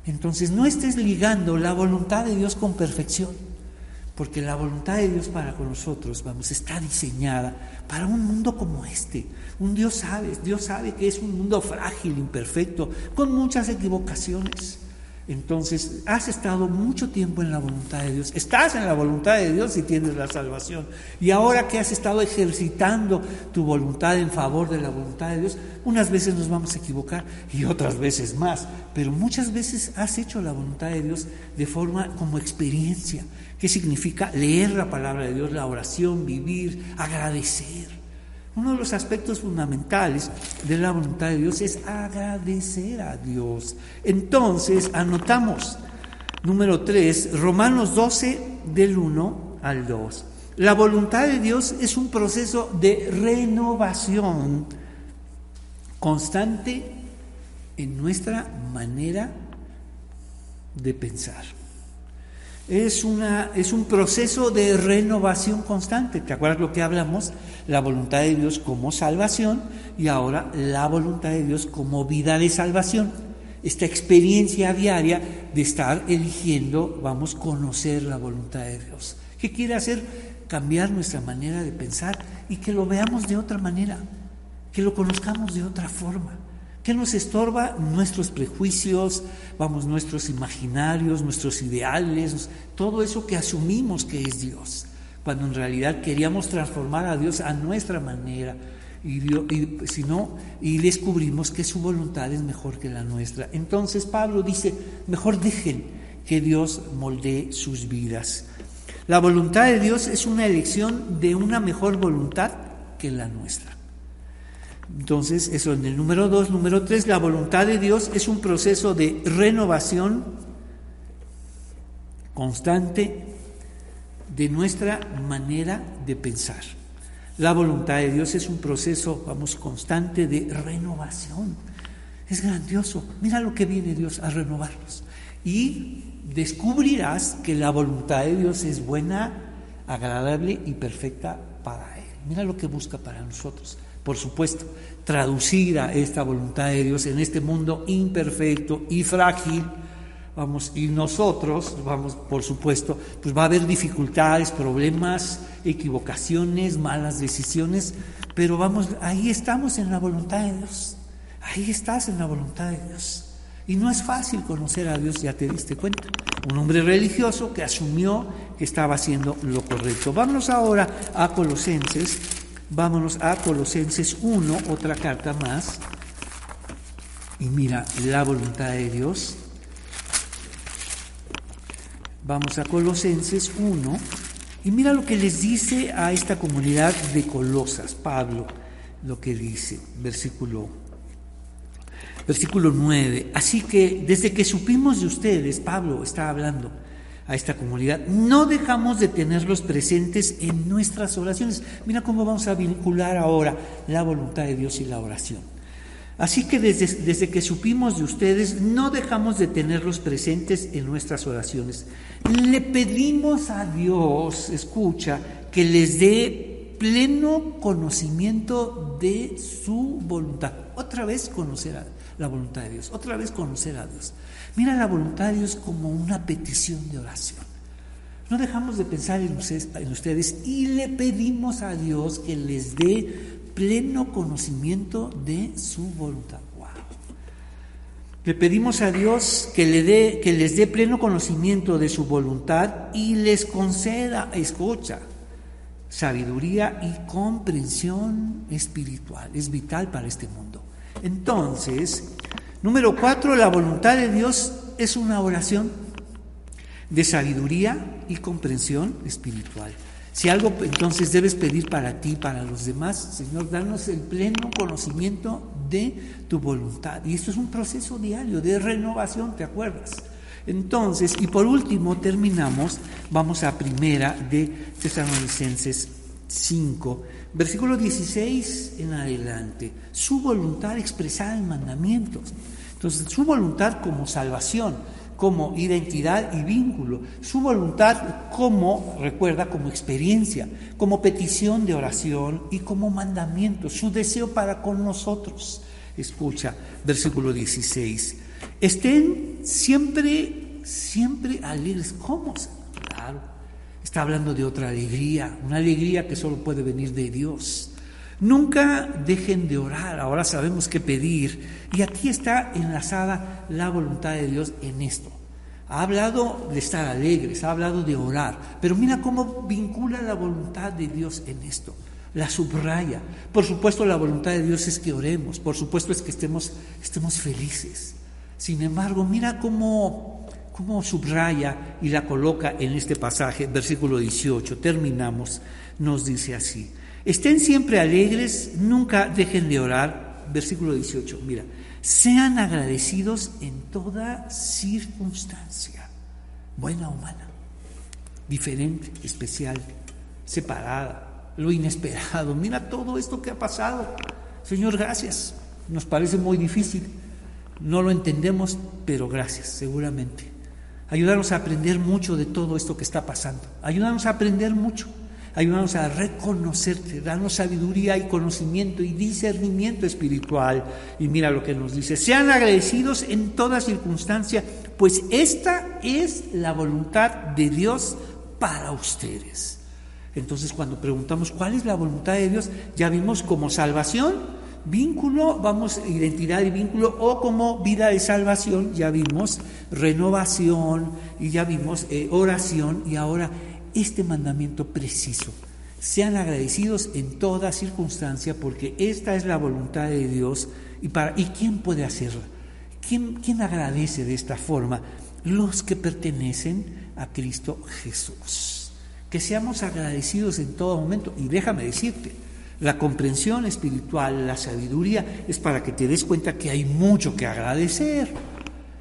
Entonces no estés ligando la voluntad de Dios con perfección porque la voluntad de Dios para con nosotros, vamos, está diseñada para un mundo como este. Un Dios sabe, Dios sabe que es un mundo frágil, imperfecto, con muchas equivocaciones. Entonces, has estado mucho tiempo en la voluntad de Dios, estás en la voluntad de Dios y tienes la salvación. Y ahora que has estado ejercitando tu voluntad en favor de la voluntad de Dios, unas veces nos vamos a equivocar y otras veces más, pero muchas veces has hecho la voluntad de Dios de forma como experiencia. ¿Qué significa leer la palabra de Dios, la oración, vivir, agradecer? Uno de los aspectos fundamentales de la voluntad de Dios es agradecer a Dios. Entonces, anotamos, número 3, Romanos 12 del 1 al 2. La voluntad de Dios es un proceso de renovación constante en nuestra manera de pensar es, una, es un proceso de renovación constante. ¿Te acuerdas lo que hablamos? La voluntad de Dios como salvación y ahora la voluntad de Dios como vida de salvación. Esta experiencia diaria de estar eligiendo, vamos, a conocer la voluntad de Dios. ¿Qué quiere hacer? Cambiar nuestra manera de pensar y que lo veamos de otra manera, que lo conozcamos de otra forma. ¿Qué nos estorba? Nuestros prejuicios, vamos, nuestros imaginarios, nuestros ideales, todo eso que asumimos que es Dios, cuando en realidad queríamos transformar a Dios a nuestra manera. Y, si no, y descubrimos que su voluntad es mejor que la nuestra. Entonces Pablo dice, mejor dejen que Dios moldee sus vidas. La voluntad de Dios es una elección de una mejor voluntad que la nuestra. Entonces, eso en el número dos. Número tres, la voluntad de Dios es un proceso de renovación constante de nuestra manera de pensar. La voluntad de Dios es un proceso, vamos, constante de renovación. Es grandioso. Mira lo que viene Dios a renovarnos. Y descubrirás que la voluntad de Dios es buena, agradable y perfecta para Él. Mira lo que busca para nosotros. Por supuesto, traducir a esta voluntad de Dios en este mundo imperfecto y frágil. Vamos, y nosotros, vamos, por supuesto, pues va a haber dificultades, problemas, equivocaciones, malas decisiones, pero vamos, ahí estamos en la voluntad de Dios. Ahí estás en la voluntad de Dios. Y no es fácil conocer a Dios, ya te diste cuenta. Un hombre religioso que asumió que estaba haciendo lo correcto. Vámonos ahora a Colosenses. Vámonos a Colosenses 1, otra carta más. Y mira, la voluntad de Dios. Vamos a Colosenses 1. Y mira lo que les dice a esta comunidad de Colosas, Pablo, lo que dice, versículo Versículo 9. Así que desde que supimos de ustedes, Pablo está hablando a esta comunidad, no dejamos de tenerlos presentes en nuestras oraciones. Mira cómo vamos a vincular ahora la voluntad de Dios y la oración. Así que desde, desde, que supimos de ustedes, no dejamos de tenerlos presentes en nuestras oraciones. Le pedimos a Dios, escucha, que les dé pleno conocimiento de su voluntad. Otra vez conocer a la voluntad de Dios. Otra vez conocer a Dios. Mira la voluntad de Dios como una petición de oración. No dejamos de pensar en ustedes, y le pedimos a Dios que les dé pleno conocimiento de su voluntad. Wow. Le pedimos a Dios que, le dé, que les dé pleno conocimiento de su voluntad y les conceda, escucha, sabiduría y comprensión espiritual. Es vital para este mundo. Entonces, número cuatro, la voluntad de Dios es una oración de sabiduría y comprensión espiritual. Si algo entonces debes pedir para ti, para los demás, Señor, danos el pleno conocimiento de tu voluntad. Y esto es un proceso diario de renovación, ¿te acuerdas? Entonces, y por último terminamos, vamos a primera de Tesalonicenses 5, versículo 16 en adelante, su voluntad expresada en mandamientos. Entonces, su voluntad como salvación, como identidad y vínculo, su voluntad como, recuerda, como experiencia, como petición de oración y como mandamiento, su deseo para con nosotros. Escucha, versículo 16. Estén siempre, siempre alegres. ¿Cómo? Claro, Está hablando de otra alegría, una alegría que solo puede venir de Dios. Nunca dejen de orar, ahora sabemos qué pedir. Y aquí está enlazada la voluntad de Dios en esto. Ha hablado de estar alegres, ha hablado de orar, pero mira cómo vincula la voluntad de Dios en esto. La subraya. Por supuesto la voluntad de Dios es que oremos, por supuesto es que estemos, estemos felices. Sin embargo, mira cómo cómo subraya y la coloca en este pasaje, versículo 18, terminamos, nos dice así, estén siempre alegres, nunca dejen de orar, versículo 18, mira, sean agradecidos en toda circunstancia, buena o mala, diferente, especial, separada, lo inesperado, mira todo esto que ha pasado, Señor, gracias, nos parece muy difícil, no lo entendemos, pero gracias, seguramente. Ayúdanos a aprender mucho de todo esto que está pasando. Ayúdanos a aprender mucho. Ayúdanos a reconocerte, darnos sabiduría y conocimiento y discernimiento espiritual. Y mira lo que nos dice, sean agradecidos en toda circunstancia, pues esta es la voluntad de Dios para ustedes. Entonces cuando preguntamos cuál es la voluntad de Dios, ya vimos como salvación, Vínculo, vamos, identidad y vínculo, o como vida de salvación, ya vimos renovación y ya vimos eh, oración y ahora este mandamiento preciso. Sean agradecidos en toda circunstancia porque esta es la voluntad de Dios y, para, ¿y quién puede hacerla? ¿Quién, ¿Quién agradece de esta forma? Los que pertenecen a Cristo Jesús. Que seamos agradecidos en todo momento y déjame decirte, la comprensión espiritual, la sabiduría, es para que te des cuenta que hay mucho que agradecer.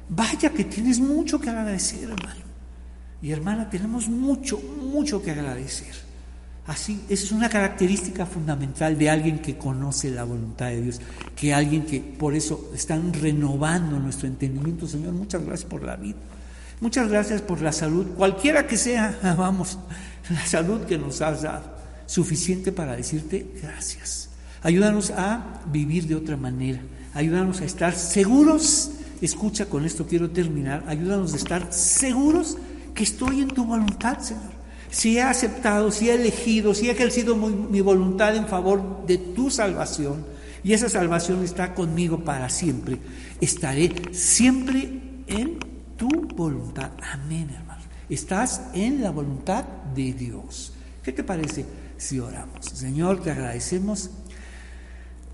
Vaya que tienes mucho que agradecer, hermano. Y hermana, tenemos mucho, mucho que agradecer. Así, esa es una característica fundamental de alguien que conoce la voluntad de Dios, que alguien que por eso están renovando nuestro entendimiento. Señor, muchas gracias por la vida. Muchas gracias por la salud, cualquiera que sea, vamos, la salud que nos has dado, suficiente para decirte gracias. Ayúdanos a vivir de otra manera, ayúdanos a estar seguros, escucha, con esto quiero terminar, ayúdanos a estar seguros que estoy en tu voluntad, Señor. Si he aceptado, si he elegido, si he ejercido mi voluntad en favor de tu salvación, y esa salvación está conmigo para siempre, estaré siempre en tu voluntad. Amén, hermano. Estás en la voluntad de Dios. ¿Qué te parece si oramos? Señor, te agradecemos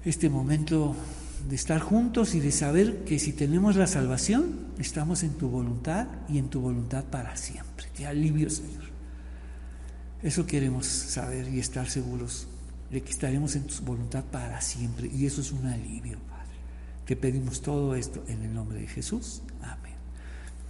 este momento de estar juntos y de saber que si tenemos la salvación, estamos en tu voluntad y en tu voluntad para siempre. Qué alivio, Señor. Eso queremos saber y estar seguros de que estaremos en tu voluntad para siempre. Y eso es un alivio, Padre. Te pedimos todo esto en el nombre de Jesús. Amén.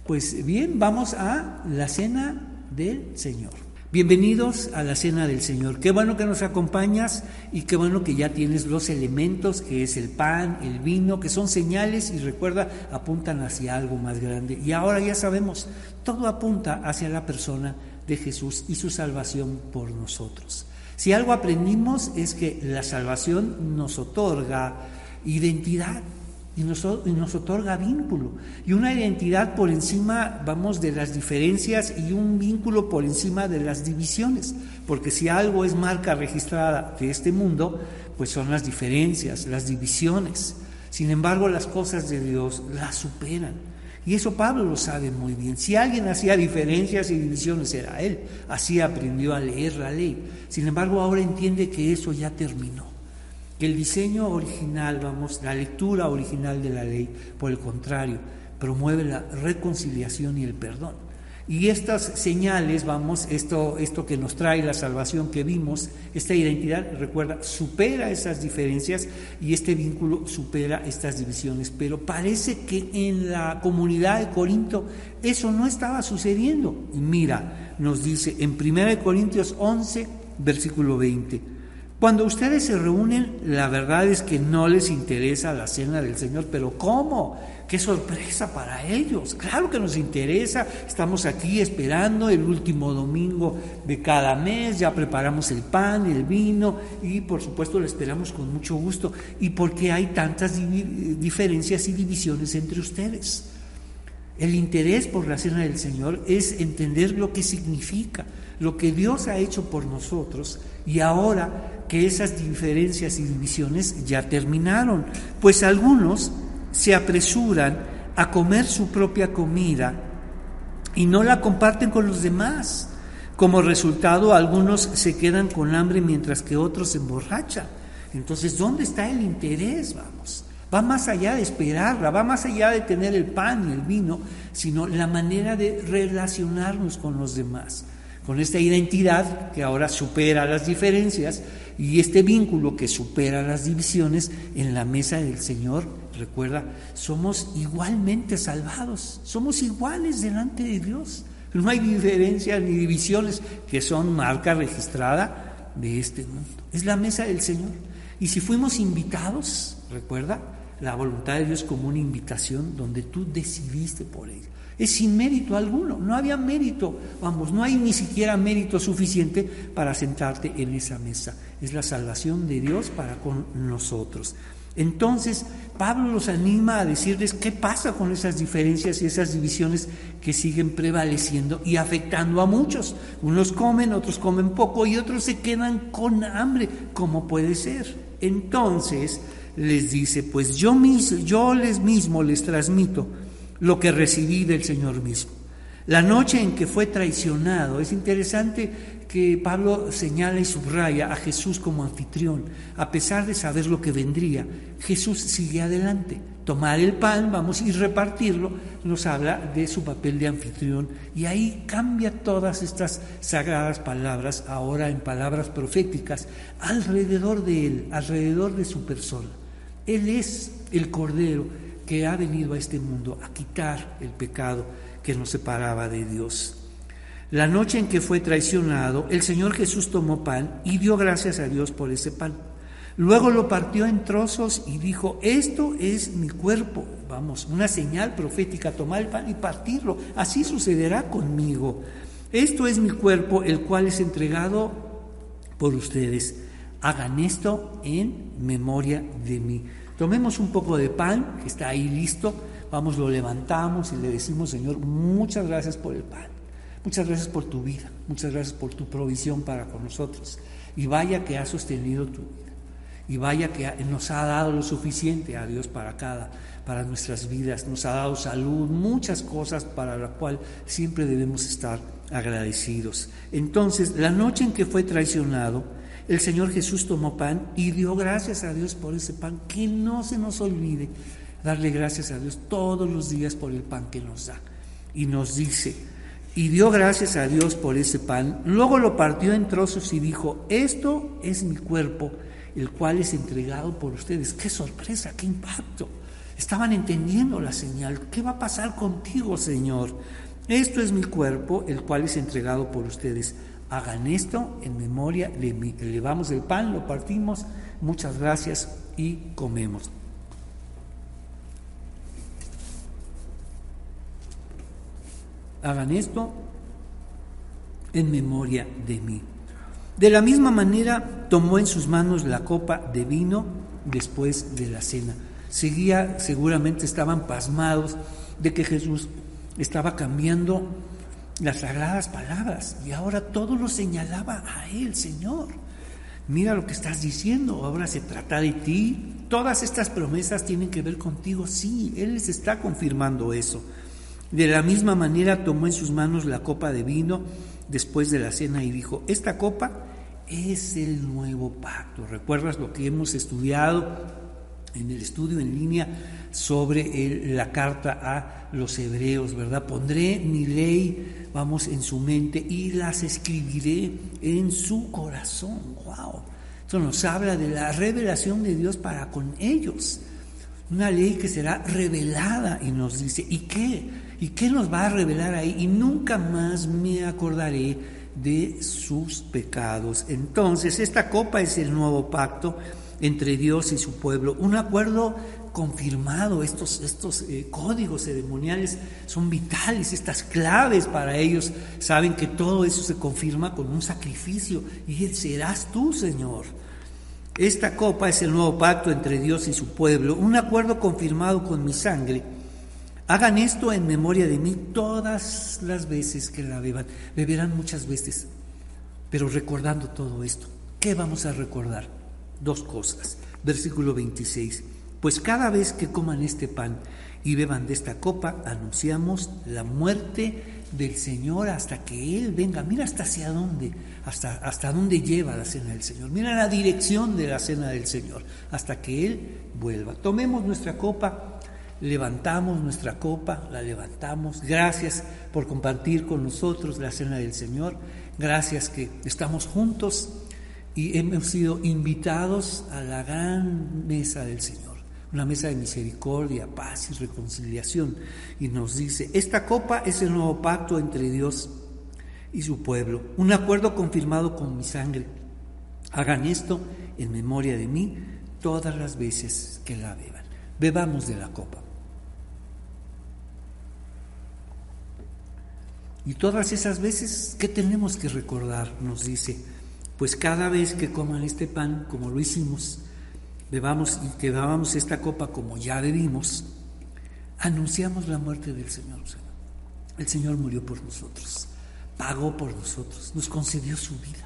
Pues bien, vamos a la cena del Señor. Bienvenidos a la Cena del Señor. Qué bueno que nos acompañas y qué bueno que ya tienes los elementos, que es el pan, el vino, que son señales y recuerda, apuntan hacia algo más grande. Y ahora ya sabemos, todo apunta hacia la persona de Jesús y su salvación por nosotros. Si algo aprendimos es que la salvación nos otorga identidad, y nos, nos, otorga vínculo y una identidad por encima, vamos, de las diferencias y un vínculo por encima de las divisiones, porque si algo es marca registrada de este mundo, pues son las diferencias, las divisiones. Sin embargo, las cosas de Dios las superan. Y eso Pablo lo sabe muy bien. Si alguien hacía diferencias y divisiones era él. Así aprendió a leer la ley. Sin embargo, ahora entiende que eso ya terminó que el diseño original, vamos, la lectura original de la ley, por el contrario, promueve la reconciliación y el perdón. Y estas señales, vamos, esto, esto que nos trae la salvación que vimos, esta identidad, recuerda, supera esas diferencias y este vínculo supera estas divisiones. Pero parece que en la comunidad de Corinto eso no estaba sucediendo. Mira, nos dice en 1 Corintios 11, versículo 20. Cuando ustedes se reúnen, la verdad es que no les interesa la cena del Señor, pero ¿cómo? Qué sorpresa para ellos. Claro que nos interesa. Estamos aquí esperando el último domingo de cada mes. Ya preparamos el pan, el vino y por supuesto lo esperamos con mucho gusto. ¿Y por qué hay tantas diferencias y divisiones entre ustedes? El interés por la cena del Señor es entender lo que significa, lo que Dios ha hecho por nosotros y ahora que esas diferencias y divisiones ya terminaron, pues algunos se apresuran a comer su propia comida y no la comparten con los demás. Como resultado, algunos se quedan con hambre mientras que otros se emborrachan. Entonces, ¿dónde está el interés? Vamos. Va más allá de esperarla, va más allá de tener el pan y el vino, sino la manera de relacionarnos con los demás, con esta identidad que ahora supera las diferencias y este vínculo que supera las divisiones en la mesa del Señor, recuerda, somos igualmente salvados, somos iguales delante de Dios. No hay diferencias ni divisiones que son marca registrada de este mundo. Es la mesa del Señor. Y si fuimos invitados, recuerda, la voluntad de Dios como una invitación donde tú decidiste por ella. Es sin mérito alguno, no había mérito, vamos, no hay ni siquiera mérito suficiente para sentarte en esa mesa. Es la salvación de Dios para con nosotros. Entonces, Pablo los anima a decirles qué pasa con esas diferencias y esas divisiones que siguen prevaleciendo y afectando a muchos. Unos comen, otros comen poco y otros se quedan con hambre. ¿Cómo puede ser? Entonces les dice, pues yo, mismo, yo les mismo les transmito lo que recibí del Señor mismo. La noche en que fue traicionado, es interesante que Pablo señala y subraya a Jesús como anfitrión, a pesar de saber lo que vendría. Jesús sigue adelante. Tomar el pan, vamos, y repartirlo, nos habla de su papel de anfitrión. Y ahí cambia todas estas sagradas palabras, ahora en palabras proféticas, alrededor de Él, alrededor de su persona. Él es el Cordero que ha venido a este mundo a quitar el pecado que nos separaba de Dios. La noche en que fue traicionado, el Señor Jesús tomó pan y dio gracias a Dios por ese pan. Luego lo partió en trozos y dijo, esto es mi cuerpo. Vamos, una señal profética, tomar el pan y partirlo. Así sucederá conmigo. Esto es mi cuerpo, el cual es entregado por ustedes. Hagan esto en memoria de mí. Tomemos un poco de pan que está ahí listo. Vamos, lo levantamos y le decimos, Señor, muchas gracias por el pan. Muchas gracias por tu vida. Muchas gracias por tu provisión para con nosotros. Y vaya que ha sostenido tu vida y vaya que nos ha dado lo suficiente a Dios para cada, para nuestras vidas, nos ha dado salud, muchas cosas para la cual siempre debemos estar agradecidos. Entonces, la noche en que fue traicionado, el Señor Jesús tomó pan y dio gracias a Dios por ese pan, que no se nos olvide darle gracias a Dios todos los días por el pan que nos da. Y nos dice, y dio gracias a Dios por ese pan, luego lo partió en trozos y dijo, esto es mi cuerpo el cual es entregado por ustedes. ¡Qué sorpresa, qué impacto! Estaban entendiendo la señal. ¿Qué va a pasar contigo, Señor? Esto es mi cuerpo, el cual es entregado por ustedes. Hagan esto en memoria de mí. Elevamos el pan, lo partimos. Muchas gracias y comemos. Hagan esto en memoria de mí. De la misma manera tomó en sus manos la copa de vino después de la cena. Seguía, seguramente estaban pasmados de que Jesús estaba cambiando las sagradas palabras y ahora todo lo señalaba a Él, Señor. Mira lo que estás diciendo, ahora se trata de ti. Todas estas promesas tienen que ver contigo, sí, Él les está confirmando eso. De la misma manera tomó en sus manos la copa de vino después de la cena y dijo, esta copa es el nuevo pacto. ¿Recuerdas lo que hemos estudiado en el estudio en línea sobre la carta a los hebreos, ¿verdad? Pondré mi ley, vamos, en su mente y las escribiré en su corazón. ¡Wow! Eso nos habla de la revelación de Dios para con ellos. Una ley que será revelada y nos dice, ¿y qué? ¿Y qué nos va a revelar ahí? Y nunca más me acordaré de sus pecados. Entonces, esta copa es el nuevo pacto entre Dios y su pueblo, un acuerdo confirmado, estos, estos eh, códigos ceremoniales son vitales, estas claves para ellos, saben que todo eso se confirma con un sacrificio y serás tú, Señor. Esta copa es el nuevo pacto entre Dios y su pueblo, un acuerdo confirmado con mi sangre Hagan esto en memoria de mí todas las veces que la beban. Beberán muchas veces, pero recordando todo esto. ¿Qué vamos a recordar? Dos cosas. Versículo 26. Pues cada vez que coman este pan y beban de esta copa, anunciamos la muerte del Señor hasta que Él venga. Mira hasta hacia dónde, hasta, hasta dónde lleva la cena del Señor. Mira la dirección de la cena del Señor, hasta que Él vuelva. Tomemos nuestra copa levantamos nuestra copa, la levantamos. Gracias por compartir con nosotros la cena del Señor. Gracias que estamos juntos y hemos sido invitados a la gran mesa del Señor, una mesa de misericordia, paz y reconciliación. Y nos dice, esta copa es el nuevo pacto entre Dios y su pueblo, un acuerdo confirmado con mi sangre. Hagan esto en memoria de mí todas las veces que la beban. Bebamos de la copa. Y todas esas veces, ¿qué tenemos que recordar? Nos dice, pues cada vez que coman este pan, como lo hicimos, bebamos y que bebamos esta copa como ya bebimos, anunciamos la muerte del Señor. El Señor murió por nosotros, pagó por nosotros, nos concedió su vida.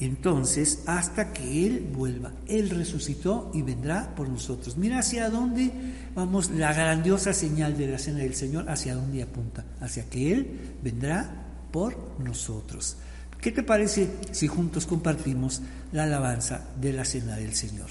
Entonces, hasta que Él vuelva, Él resucitó y vendrá por nosotros. Mira hacia dónde vamos, la grandiosa señal de la cena del Señor, hacia dónde apunta, hacia que Él vendrá por nosotros. ¿Qué te parece si juntos compartimos la alabanza de la cena del Señor?